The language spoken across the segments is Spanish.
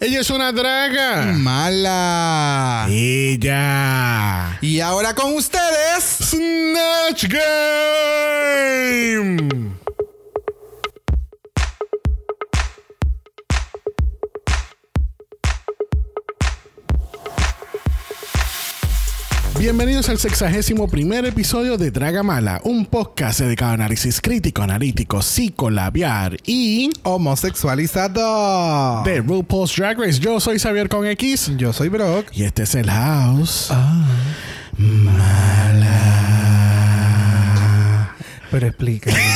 Ella es una draga. Mala. Ella. Y ahora con ustedes. Snatch Game. Bienvenidos al sexagésimo primer episodio de Draga Mala, un podcast dedicado a análisis crítico, analítico, psicolabiar y Homosexualizado. de RuPaul's Drag Race. Yo soy Xavier con X Yo soy Brock. y este es el House. Pero explícame.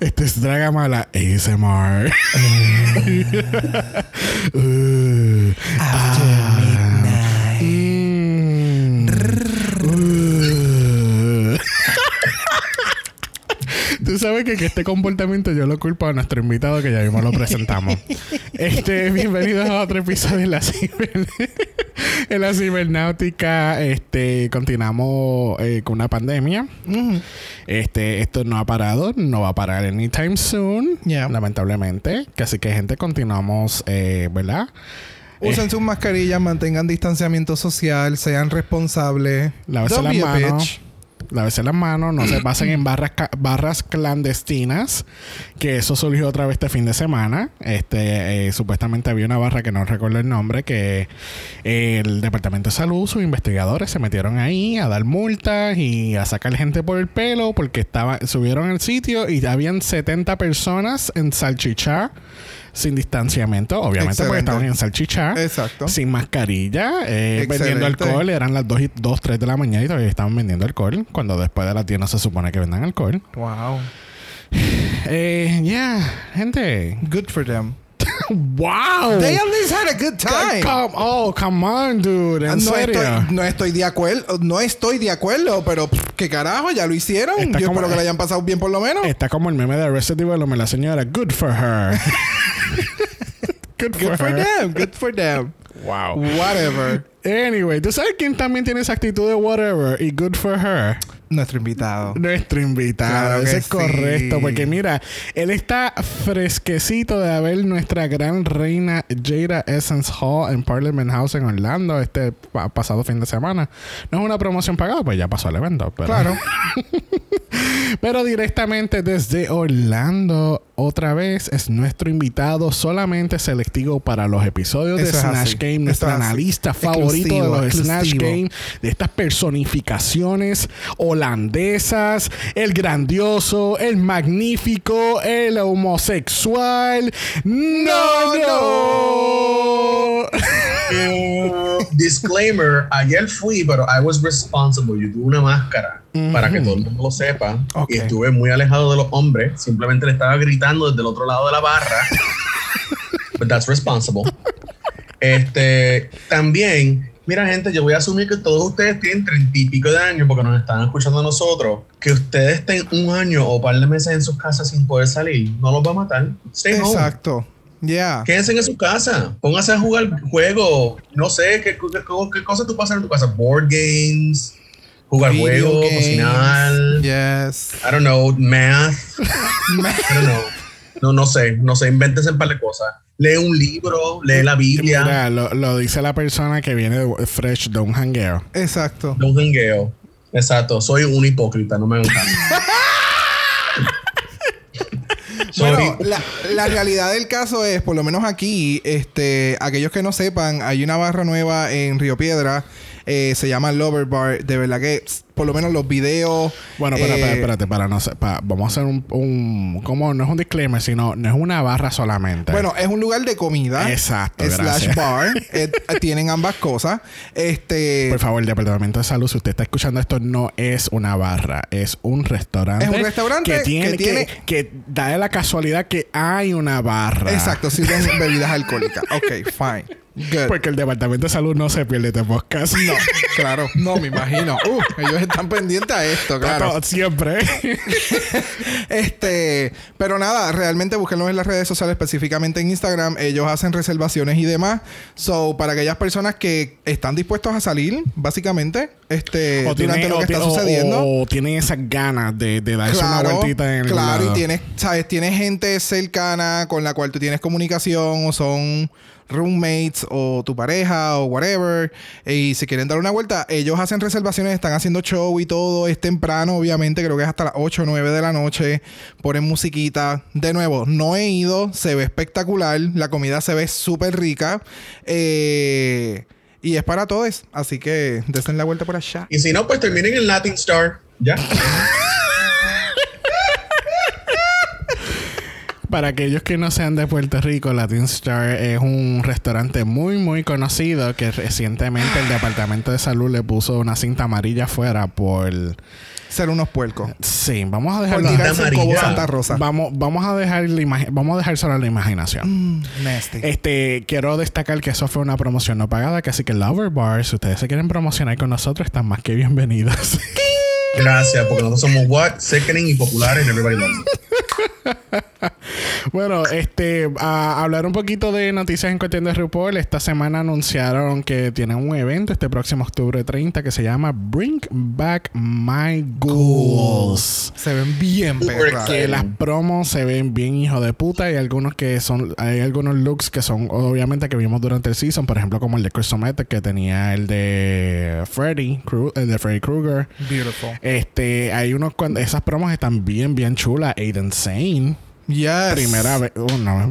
Este es Dragamala ASMR. Uh, ah, mm, uh. Tú sabes que, que este comportamiento yo lo culpo a nuestro invitado que ya mismo lo presentamos. Este, bienvenidos a otro episodio de la ciber- en la cibernáutica. Este, continuamos eh, con una pandemia. Este, esto no ha parado, no va a parar anytime soon, Yeah. lamentablemente. Así que gente, continuamos, eh, ¿verdad? Usen sus mascarillas, mantengan distanciamiento social, sean responsables. Lávense las manos. Lávese las manos, no se pasen en barras, barras clandestinas, que eso surgió otra vez este fin de semana. Este, eh, supuestamente había una barra que no recuerdo el nombre, que el Departamento de Salud, sus investigadores se metieron ahí a dar multas y a sacar gente por el pelo porque estaba, subieron al sitio y habían 70 personas en Salchichá sin distanciamiento, obviamente porque estaban en Salchichá. Exacto. Sin mascarilla, eh, vendiendo alcohol. Eran las 2, y 2, 3 de la mañana y todavía estaban vendiendo alcohol. Cuando después de las 10 no se supone que vendan alcohol. Wow. Eh, yeah, gente. Good for them. ¡Wow! They at least had a good time. Come, oh, come on, dude. En no, serio. estoy, no estoy de acuerdo, no estoy de acuerdo, pero pff, qué carajo, ya lo hicieron. Está Yo como- espero que le hayan pasado bien por lo menos. Está como el meme de Arrested Development, la señora. Good for her. Good, Good for them, good for them. Wow. Whatever. Anyway, ¿tú sabes quién también tiene esa actitud de whatever y good for her? Nuestro invitado. Nuestro invitado, Claro eso que es correcto, porque mira, él está fresquecito de haber nuestra gran reina Jada Essence Hall en Parliament House en Orlando este pa- pasado fin de semana. No es una promoción pagada, pues ya pasó el evento. Pero, Claro. pero directamente desde Orlando, otra vez es nuestro invitado solamente selectivo para los episodios de Eso Snatch. Game, Eso así. analista favorito de Exclusivo, los Snatch. Game de estas personificaciones holandesas, el grandioso, el magnífico, el homosexual. No, no. Disclaimer, ayer fui, pero I was responsible. Yo tuve una máscara para que todo el mundo lo sepa. Ok. Y estuve muy alejado de los hombres. Simplemente le estaba gritando desde el otro lado de la barra. But that's responsible. Este, también, mira, gente, yo voy a asumir que todos ustedes tienen treinta y pico de años porque nos están escuchando a nosotros. Que ustedes estén un año o par de meses en sus casas sin poder salir, no los va a matar. Stay home. Exacto. Yeah. Quédense en su casa. Pónganse a jugar juegos. No sé qué, qué, qué- cosas tú pasas en tu casa. Board games, jugar Video juegos, games. cocinar. Yes. I don't know, math. I don't know. No, no sé, no sé. Invéntense un par de cosas. Lee un libro, lee la Biblia. Mira, lo, lo dice la persona que viene de- fresh de un jangueo. Exacto. No jangueo. Exacto. Soy un hipócrita, no me gusta. Bueno, la, la realidad del caso es, por lo menos aquí, este, aquellos que no sepan, hay una barra nueva en Río Piedra, eh, se llama Lover Bar. De verdad que, por lo menos los videos. Bueno, espera, eh, espérate, para no sé, pa- vamos a hacer un, un, como no es un disclaimer, sino no es una barra solamente. Bueno, es un lugar de comida. Exacto, Slash gracias. bar. Eh, tienen ambas cosas. Este. Por favor, el Departamento de Salud, si usted está escuchando esto, no es una barra, es un restaurante. Es un restaurante que tiene, que tiene- que, que da la casualidad que hay una barra. Exacto, sirven bebidas alcohólicas. Ok, fine. Good. Porque el Departamento de Salud no se pierde este podcast. No, claro. No, me imagino. Uh, ellos están pendientes a esto, claro. Todo- Siempre. Este, pero nada, realmente búsquenlos en las redes sociales, específicamente en Instagram. Ellos hacen reservaciones y demás. So, para aquellas personas que están dispuestos a salir, básicamente, este, o durante lo que está sucediendo. O, tienen esas ganas de, darse una vueltita en el Claro, y tienes, ¿sabes? Tienes gente cercana con la cual tú tienes comunicación o son roommates o tu pareja o whatever y si quieren dar una vuelta, ellos hacen reservaciones, están haciendo show y todo, es temprano, obviamente, creo que es hasta las 8 o 9 de la noche, ponen musiquita. De nuevo, no he ido, se ve espectacular, la comida se ve súper rica. Eh, y es para todos, así que desen la vuelta por allá. Y si no, pues terminen en Latin Star, ya. Para aquellos que no sean de Puerto Rico, Latin Star es un restaurante muy, muy conocido que recientemente el Departamento de Salud le puso una cinta amarilla afuera por ser unos puercos. Sí, vamos a dejar Santa Rosa. Vamos, vamos a dejar la vamos a dejar solo la imaginación. Mm, este, quiero destacar que eso fue una promoción no pagada, que así que Lover Bar, si ustedes se quieren promocionar con nosotros, están más que bienvenidos. Gracias, porque nosotros somos what, sickening y populares, everybody loves bueno, este, a hablar un poquito de noticias en cuestión de RuPaul. Esta semana anunciaron que tienen un evento este próximo octubre 30 que se llama Bring Back My Ghouls. Se ven bien perras. Que las promos se ven bien hijo de puta. Y algunos que son, hay algunos looks que son obviamente que vimos durante el season, por ejemplo, como el de Chris que tenía el de Freddy, el de Freddy Krueger. Beautiful. Este, hay unos cuando esas promos están bien, bien chulas. Aiden Sane. Yes. Primera vez. Oh, no,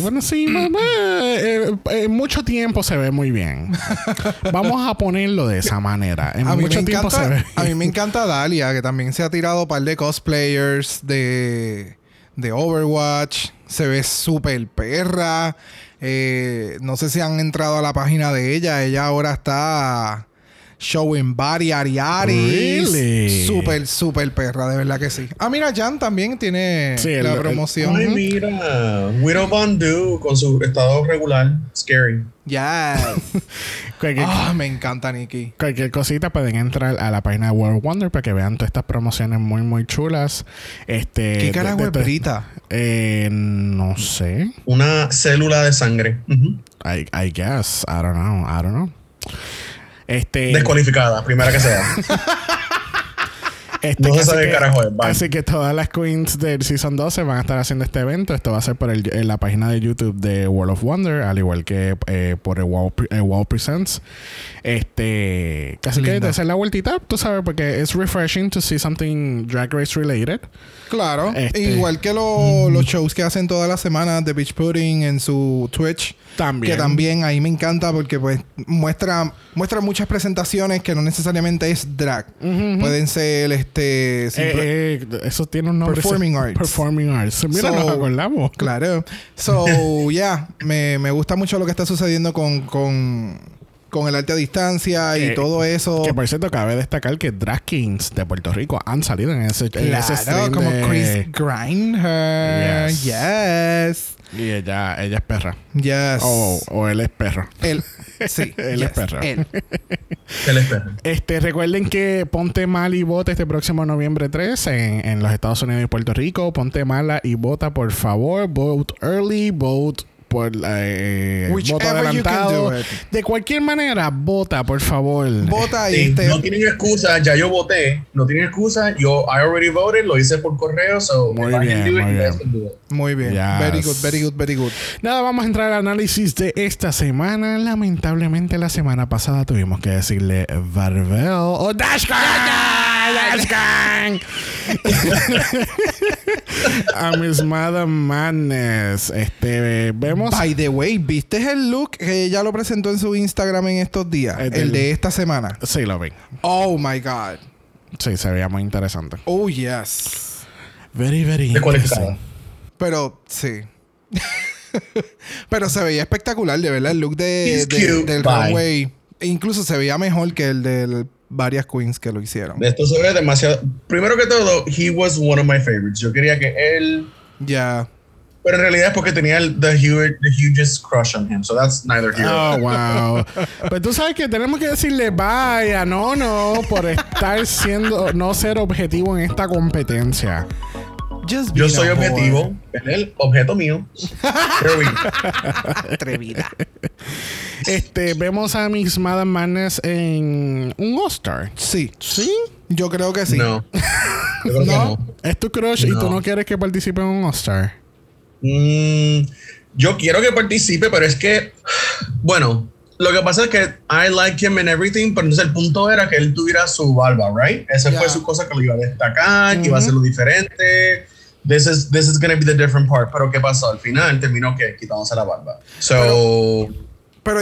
bueno, sí, eh, eh, en mucho tiempo se ve muy bien. Vamos a ponerlo de esa manera. En mucho tiempo se ve. A mí me encanta Dalia, que también se ha tirado un par de cosplayers de, de Overwatch. Se ve súper perra. Eh, no sé si han entrado a la página de ella. Ella ahora está showing body Ariaris. Really? Súper, súper perra, de verdad que sí. Ah, mira, Jan también tiene la promoción. ay, mira. Widow Bandu con su estado regular. Scary. Yes. ah, me encanta, Nikki. Cualquier cosita pueden entrar a la página de World Wonder para que vean todas estas promociones muy, muy chulas. Este, ¿Qué carajo es Brita? Eh, no sé. Una célula de sangre. I, I guess. I don't know. I don't know. Este, Descualificada, primera que sea. Este, no se sabe carajo es. Así que todas las queens del Season 12 van a estar haciendo este evento. Esto va a ser por el, en la página de YouTube de World of Wonder, al igual que eh, por el Wow, Presents. Este, casi que de hacer la vueltita, tú sabes, porque es refreshing to see something Drag Race related. Claro, este, igual que los shows que hacen todas las semanas de Beach Pudding en su Twitch. También. Que también ahí me encanta porque pues muestra, muestra muchas presentaciones que no necesariamente es drag. Pueden ser este... Eh, eh, eso tiene un nombre. Performing Arts. Performing Arts. Mira, nos acordamos. Claro. So, yeah. me, me gusta mucho lo que está sucediendo con... con con el arte a distancia y todo eso. Que por cierto, cabe destacar que drag kings de Puerto Rico han salido en ese, claro, como Chris Grindher. Yes. Y ella, ella es perra. Yes. O, él es perro. Él. Sí. él es perro. Él. él es perro. Este, recuerden que Ponte Mal y Vota este próximo noviembre 3 en, en los Estados Unidos y Puerto Rico. Ponte Mala y vota, por favor. Vote early, vote por eh, voto adelantado. De cualquier manera, vota, por favor. Vota y No tienen excusa, ya yo voté. No tienen excusa, yo I already voted, lo hice por correo, so muy bien, muy bien. Muy bien. Very good, very good, very good. Nada, vamos a entrar al análisis de esta semana. Lamentablemente, la semana pasada tuvimos que decirle Barbell o Dashcard. a Miss Madam Madness. Este, vemos. By the way, ¿viste el look que ella lo presentó en su Instagram en estos días? El, de esta semana. Sí, lo vi. Oh my God. Sí, se veía muy interesante. Oh, yes. Very, very interesting. Pero, sí. Pero se veía espectacular, de verdad. El look de, del runway. Incluso se veía mejor que el del varias queens que lo hicieron. Esto se ve demasiado. Primero que todo, he was one of my favorites. Yo quería que él. Ya. Pero en realidad es porque tenía el the, huge, the hugest crush on him. So that's neither here. Oh, wow. Pero tú sabes que tenemos que decirle vaya, no, no, por estar siendo, no ser objetivo en esta competencia. Yo soy objetivo. Es el objeto mío. Atrevida. Este, vemos a Miss Madame Madness en un All-Star. Sí. ¿Sí? Yo creo que sí. No. Yo creo que No. no. Es tu crush y No. tú no quieres que participe en un All-Star. Mm, yo quiero que participe, pero es que, bueno, lo que pasa es que I like him and everything, pero entonces el punto era que él tuviera su barba, right? Esa fue su cosa que lo iba a destacar, que iba a hacerlo diferente. This is, this is gonna be the different part. Pero ¿qué pasó? Al final terminó que quitándose la barba. So, Pero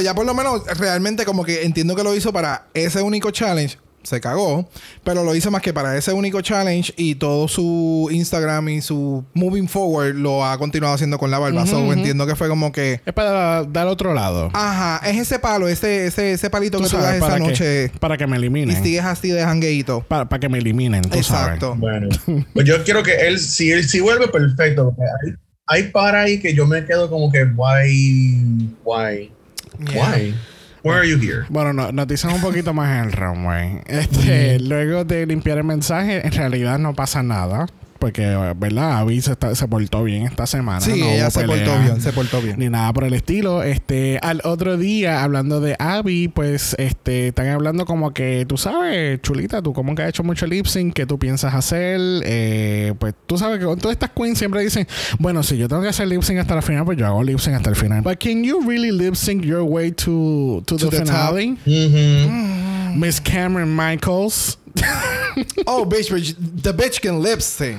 ya por lo menos realmente como que entiendo que lo hizo para ese único challenge. Se cagó. Pero lo hizo más que para ese único challenge. Y todo su Instagram y su moving forward lo ha continuado haciendo con la barba. So, entiendo que fue como que... Es para dar otro lado. Aja, es ese palo, ese, ese, ese palito Tú que tú das esa para, noche. para que me Y eliminen. sigues así de jangueito. Para, para que me eliminen, tú Exacto. bueno, pues yo quiero que él, si él si vuelve, perfecto. porque Hay, hay para ahí que yo me quedo como que, why, why, Yeah. why, why are you here? Bueno, no, dicen un poquito más en el runway. Este, luego de limpiar el mensaje, en realidad no pasa nada. Porque, ¿verdad? Abby se, está- se portó bien esta semana. Sí, no ella se pelea. portó bien, se portó bien. ni nada por el estilo. Este, al otro día, hablando de Abby, pues, este, están hablando como que, tú sabes, chulita, tú como que has hecho mucho lip sync, ¿qué tú piensas hacer? Eh, pues, tú sabes que con todas estas queens siempre dicen, bueno, si yo tengo que hacer lip sync hasta la final, pues yo hago lip sync hasta el final. But can you really lip sync your way to, to, To the, the finale? Mhm. Miss Cameron Michaels. Oh, bitch, but the bitch can lip sync.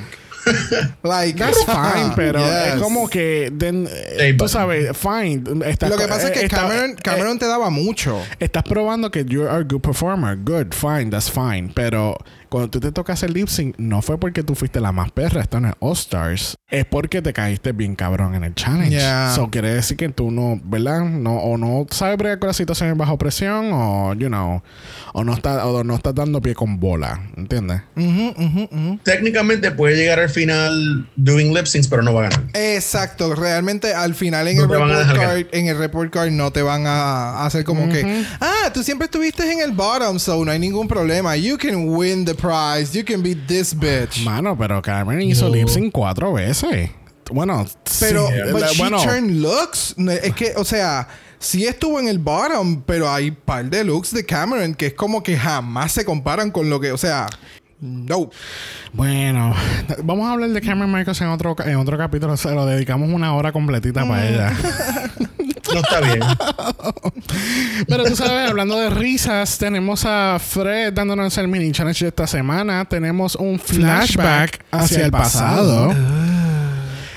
like, That's fine, pero Yes. es como que, then, eh, Sí, tú but- sabes, fine. Estás Lo que pasa es eh, que está- Cameron, eh, Cameron te daba mucho. Estás probando que you're a good performer. Good, fine, that's fine. Pero cuando tú te tocas el lip sync, no fue porque tú fuiste la más perra, esto no es All Stars. Es porque te caíste bien cabrón en el challenge. Yeah. So quiere decir que tú no, ¿verdad? No, o no sabes bregar con las situaciones bajo presión, o, you know, o no estás, o no estás dando pie con bola. ¿Entiendes? Ujú, ujú, ujú. Técnicamente puede llegar al final doing lip syncs, pero no va a ganar. Exacto, realmente al final en No el report card, en el report card no te van a hacer como que, ah, tú siempre estuviste en el bottom, so no hay ningún problema. You can win the prize, you can be this bitch. Mano, pero Carmen hizo No. lip sync cuatro veces. Bueno, Pero, sí, but la- she bueno, turned looks. Es que, o sea, sí estuvo en el bottom, pero hay par de looks de Cameron que es como que jamás se comparan con lo que, o sea, no. Bueno, vamos a hablar de Cameron Michaels en otro, en otro capítulo. Se lo dedicamos una hora completita para ella. No está bien. Pero tú sabes, hablando de risas, tenemos a Fred dándonos el mini challenge de esta semana. Tenemos un flashback hacia, el pasado.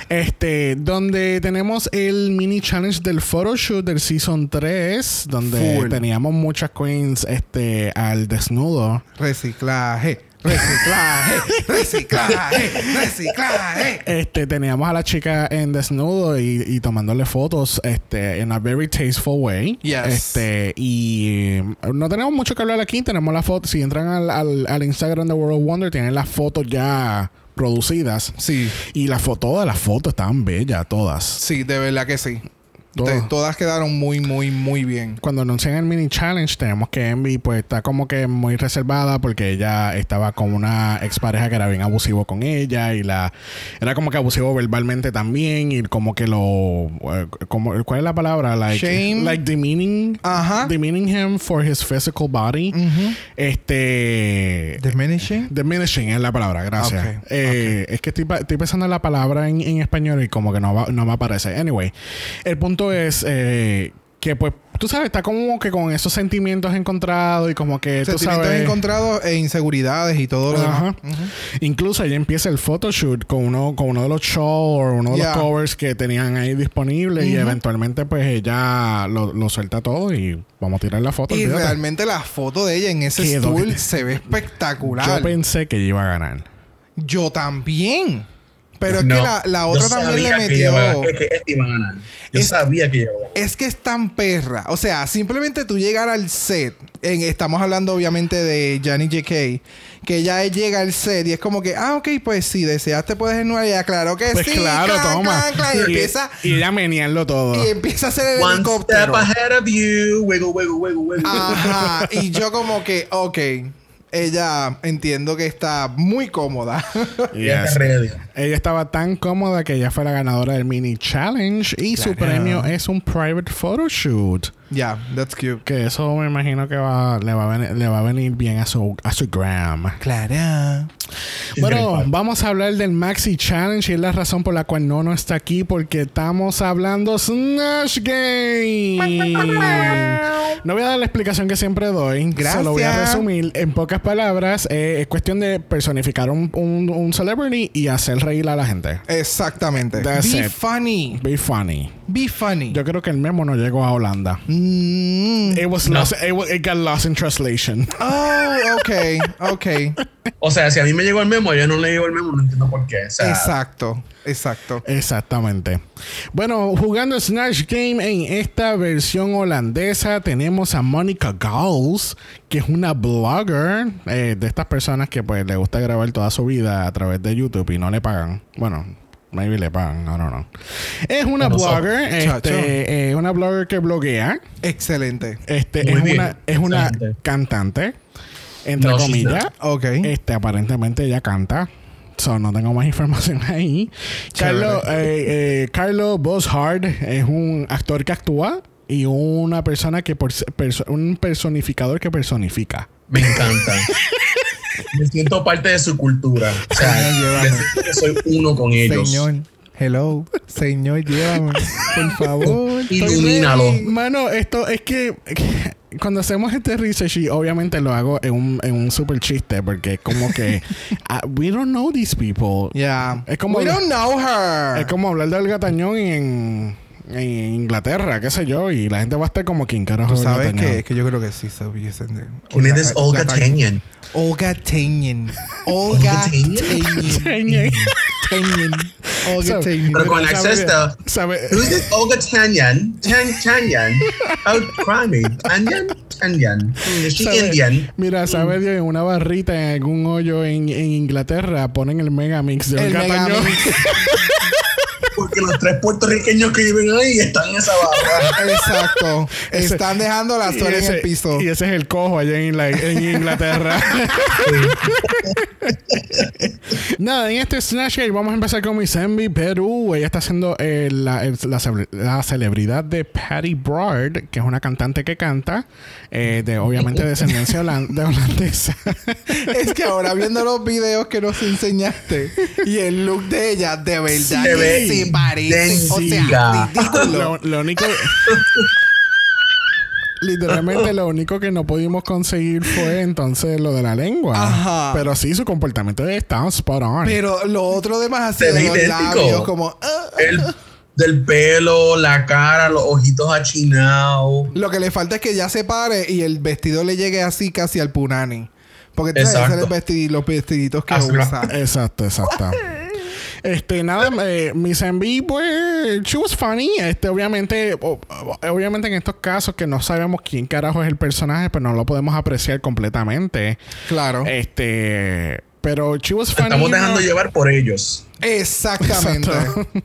Este, donde tenemos el mini challenge del photoshoot del season 3, donde Full. teníamos muchas queens este, al desnudo. Reciclaje, reciclaje, reciclaje, reciclaje. Este, teníamos a la chica en desnudo y, y tomándole fotos este, en a very tasteful way. Yes. Este, y eh, no tenemos mucho que hablar aquí. Tenemos la foto. Si entran al, al, al Instagram de World of Wonder, tienen las fotos ya producidas. Sí, Y las fotos, todas las fotos estaban bellas, todas. sí, de verdad que sí. Te- todas quedaron muy, muy, muy bien. Cuando anuncian el mini challenge, tenemos que Envy pues está como que muy reservada porque ella estaba con una expareja que era bien abusivo con ella y la era como que abusivo verbalmente también y como que lo eh, como ¿cuál es la palabra? Like Shame. like demeaning Ajá. demeaning him for his physical body. Este Diminishing. Diminishing es la palabra, gracias. Eh, Es que estoy, estoy pensando en la palabra en, en español y como que no, va- no me aparece. Anyway, el punto es eh, que pues tú sabes, está como que con esos sentimientos encontrados y como que tú Sentimientos sabes... encontrados e inseguridades y todo lo Ajá. demás. Incluso ahí empieza el photoshoot con uno, con uno de los shows o uno de Yeah. los covers que tenían ahí disponibles y eventualmente pues ella lo, lo suelta todo y vamos a tirar la foto. Y olvídate. realmente la foto de ella en ese Quedó- stool se ve espectacular. Yo pensé que ella iba a ganar. Yo también. Pero es No, que la, la otra también le que metió. que, que iba a ganar. Yo Es- sabía que iba a ganar. Es que es tan perra. O sea, simplemente tú llegar al set. en- estamos hablando obviamente de Johnny J.K. Que ya llega al set y es como que, ah, ok, pues si deseas te puedes desnudar. Y claro que Pues sí. claro, clan, toma. clan, clan, y, Y- empieza, Y ella menearlo todo. y empieza a hacer el One step helicóptero. ahead of you. Wiggle, wiggle, wiggle, wiggle. Ajá. Y yo como que, ok. Ella entiendo que está muy cómoda. Yes. Ella estaba tan cómoda que ella fue la ganadora del mini challenge y su premio es un private photoshoot. Yeah, that's cute. Que eso me imagino que va, le, va a venir, le va a venir bien a su, a su gram. Claro. Bueno, vamos a hablar del Maxi Challenge y es la razón por la cual no no está aquí porque estamos hablando Snatch Game. No voy a dar la explicación que siempre doy. Gracias. Se lo voy a resumir en pocas palabras. Eh, es cuestión de personificar un, un, celebrity y hacer reír a la gente. Exactamente. Be funny. Be funny. Be funny. Yo creo que el memo no llegó a Holanda. Mm. It was lost. It, got lost in translation. Oh, okay, okay. o sea, si a mí me llegó el memo, yo no le llegó el memo, no entiendo por qué. Exacto, exacto. Exactamente. Bueno, jugando Snatch Game en esta versión holandesa tenemos a Monica Gauls, que es una blogger eh, de estas personas que pues le gusta grabar toda su vida a través de YouTube y no le pagan. Bueno, Maybe le pagan, no, no, no. Es una blogger, este, eh, una blogger que bloguea. Excelente. Este, es una, es una cantante, entre comillas. Ok. Este, aparentemente ella canta. So, no tengo más información ahí. Carlos, eh, eh, Carlos Boshard es un actor que actúa y una persona que un personificador que personifica. Me encanta. Me siento parte de su cultura. O sea, que soy uno con ellos. Señor. Hello, señor, llévame, por favor. Ilumínalo. Mano, esto es que, cuando hacemos este research, y obviamente lo hago en un, en un super chiste, porque es como que uh, we don't know these people. Yeah. Es como we don't know her. Es como hablar del gatañón en en Inglaterra, qué sé yo, y la gente va a estar como, ¿quién carajo? Tú sabes que, es que yo creo que sí se hubiesen ¿Quién es Olga Tanyan? Olga Tanyan. Olga Tanyan. Tanyan. Olga Tanyan. Pero con acceso ¿sabe? Who's this Olga Tanyan? Tan Tanyan. Oh, cry Tanyan? Tanyan. She Indian? Mira, ¿sabes? Mm. En una barrita en algún hoyo en, en Inglaterra ponen el Megamix de Olga Tanyan. porque los tres puertorriqueños que viven ahí están en esa barra. Exacto. están dejando la suela en el piso. Y ese es el cojo allá en, Inglaterra. Nada, en este Snatch Game vamos a empezar con Miss Envy Perú. Ella está haciendo eh, la, la, celebridad de Patty Broad, que es una cantante que canta, eh, de obviamente descendencia holandesa. es que ahora viendo los videos que nos enseñaste y el look de ella, de verdad sí, parece. O sea, lo, lo único. literalmente lo único que no pudimos conseguir fue entonces lo de la lengua. Ajá. Pero sí, su comportamiento estaba spot on. Pero lo otro demás así de los labios, como... Ah, El del pelo, la cara, los ojitos achinados. Lo que le falta es que ya se pare y el vestido le llegue así casi al punani. Porque tiene que ser el vestido, los vestiditos que usa. Exacto, exacto. Este, nada, eh, Miss MB, pues, she was funny. Este, obviamente, obviamente en estos casos que no sabemos quién carajo es el personaje, pues no lo podemos apreciar completamente. Claro. Este, pero she was funny. Estamos dejando llevar por ellos. Exactamente.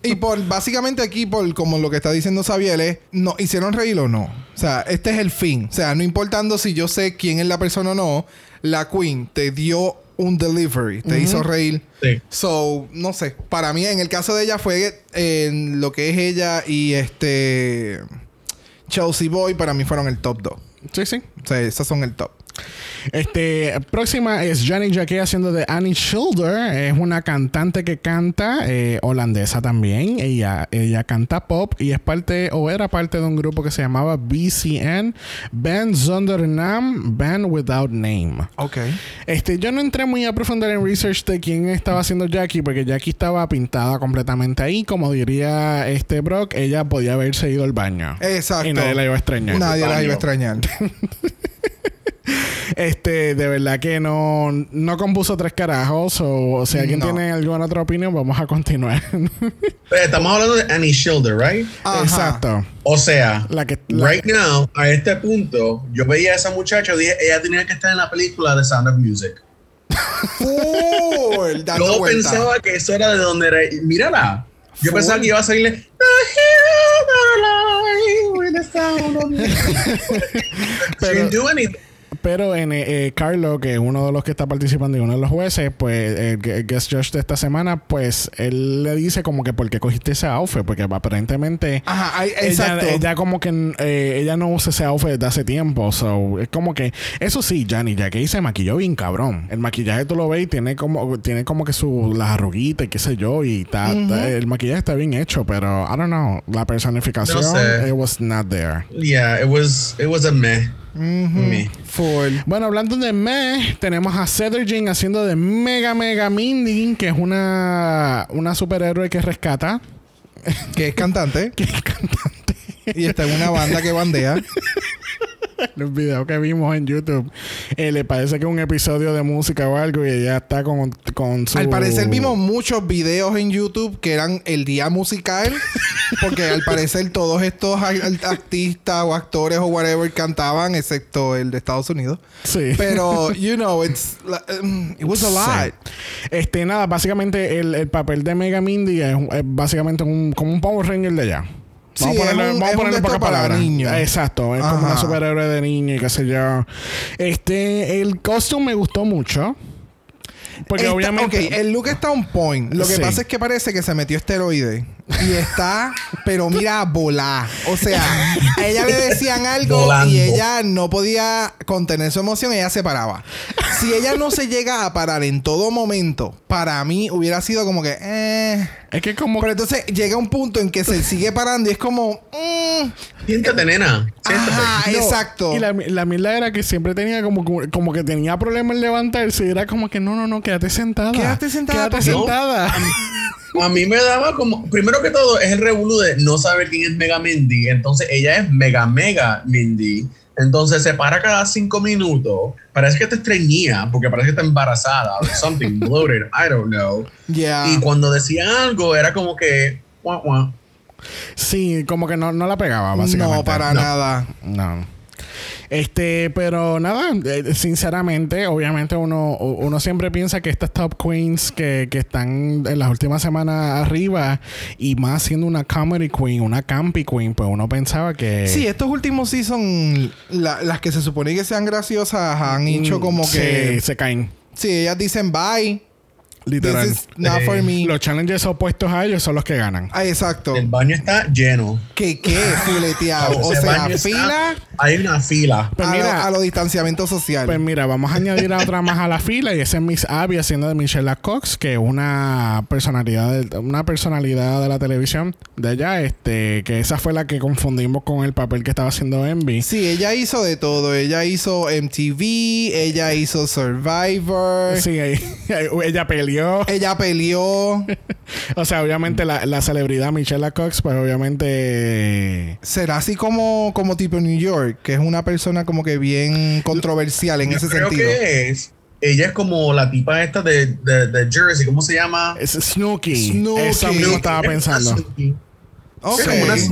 y por básicamente aquí, por como lo que está diciendo Sabiel, ¿no hicieron reír o no? O sea, este es el fin. O sea, no importando si yo sé quién es la persona o no, la Queen te dio un delivery, te hizo reír. Sí. So, no sé. Para mí, en el caso de ella, fue en lo que es ella y este. Chelsea Boy, para mí fueron el top 2. Sí, sí. O sea, esos son el top. Este, próxima es Janet Jacquet haciendo de Annie Schilder. Es una cantante que canta, eh, holandesa también. Ella, ella canta pop y es parte, o era parte de un grupo que se llamaba BCN, Band Zonder Naam, Band Without Name. Ok. Este, yo no entré muy a profundizar en research de quién estaba haciendo Jackie, porque Jackie estaba pintada completamente ahí. Como diría este Brock, ella podía haberse ido al baño. Exacto. Y nadie la iba a extrañar. Nadie la iba a extrañar. Este, de verdad que no, no compuso tres carajos. O si alguien tiene alguna otra opinión, vamos a continuar. estamos hablando de Annie Schilder, ¿right? Exacto. O sea, la que, right now, a este punto, yo veía a esa muchacha, dije, ella tenía que estar en la película de Sound of Music. yo pensaba que eso era de donde era. Mírala. Yo pensaba que iba a salirle. Pero, do anything. Pero en eh, Carlo, que es uno de los que está participando y uno de los jueces, pues el, guest judge de esta semana, pues él le dice como que por qué cogiste ese outfit, porque aparentemente Ajá, exacto. Ella, como que ella no usa ese outfit desde hace tiempo, so es como que eso sí, Johnny ya que se maquilló bien cabrón. El maquillaje tú lo ves y tiene como tiene como que su las arruguitas y qué sé yo y está, el maquillaje está bien hecho, pero I don't know, la personificación it was not there. Yeah, it was it was a meh. Bueno, hablando de me, tenemos a Cedric haciendo de Mega Mega Mindy, que es una, una superhéroe que rescata. Que es cantante. que es cantante. Y está en una banda que bandea. los videos que vimos en YouTube, eh, le parece que es un episodio de música o algo y ella está con, con su... Al parecer vimos muchos videos en YouTube que eran el día musical, porque al parecer todos estos artistas o actores o whatever cantaban, excepto el de Estados Unidos. Sí. Pero, you know, it's, um, it was a lot. Este, nada, básicamente el, papel de Mega Mindy es, básicamente un, como un Power Ranger de allá. Vamos a ponerle, vamos a ponerle pocas palabras. Niños. Exacto, es como una superhéroe de niño y qué sé yo. Este, el costume me gustó mucho. Porque obviamente. Ok, el look está on point. Lo que pasa es que parece que se metió esteroide. Y está, pero mira, volá. O sea, a ella le decían algo y ella no podía contener su emoción, ella se paraba. Si ella no se llega a parar en todo momento, para mí hubiera sido como que, eh. Es que como. Pero entonces llega un punto en que se sigue parando y es como. Mm, Siéntate, nena. Ajá, exacto. Y la, la mierda era que siempre tenía como, como que tenía problemas en levantarse. Y era como que no, no, no, quédate sentada. Quédate sentada. Quédate sentada. A mí me daba como. Primero que todo, es el revolú de no saber quién es Mega Mindy. Entonces, ella es Mega Mega Mindy. Entonces se para cada cinco minutos. Parece que te estreñía porque parece que está embarazada. O something bloated. I don't know. Y cuando decía algo, era como que. Sí, como que no, no la pegaba, básicamente. No, para nada. No. Este, pero nada, eh, sinceramente, obviamente uno, uno siempre piensa que estas top queens que, que están en las últimas semanas arriba y más siendo una comedy queen, una campy queen, pues uno pensaba que... Sí, estos últimos seasons, las que se supone que sean graciosas han mm, hecho como que... se caen. Sí, ellas dicen bye Literal. not for me. Los challenges opuestos a ellos son los que ganan. Ah, exacto. El baño está lleno. ¿Qué qué? Fileteado. o sea, fila. Hay una fila. Pues a, a los distanciamientos sociales. Pues mira, vamos a añadir a otra más a la fila y esa es Miss Abby haciendo de Michelle Cox, que es una personalidad de, una personalidad de la televisión de ella, este, que esa fue la que confundimos con el papel que estaba haciendo Envy. Sí, ella hizo de todo. Ella hizo MTV, ella hizo Survivor. Sí, ella peleó ella peleó. o sea, obviamente la, celebridad Michelle Cox, pues obviamente. Será así como, como tipo New York, que es una persona como que bien controversial en ese sentido. Que es. Ella es como la tipa esta de, de, Jersey, ¿cómo se llama? Es Snooki. Snooki. Eso mismo estaba pensando. Ok,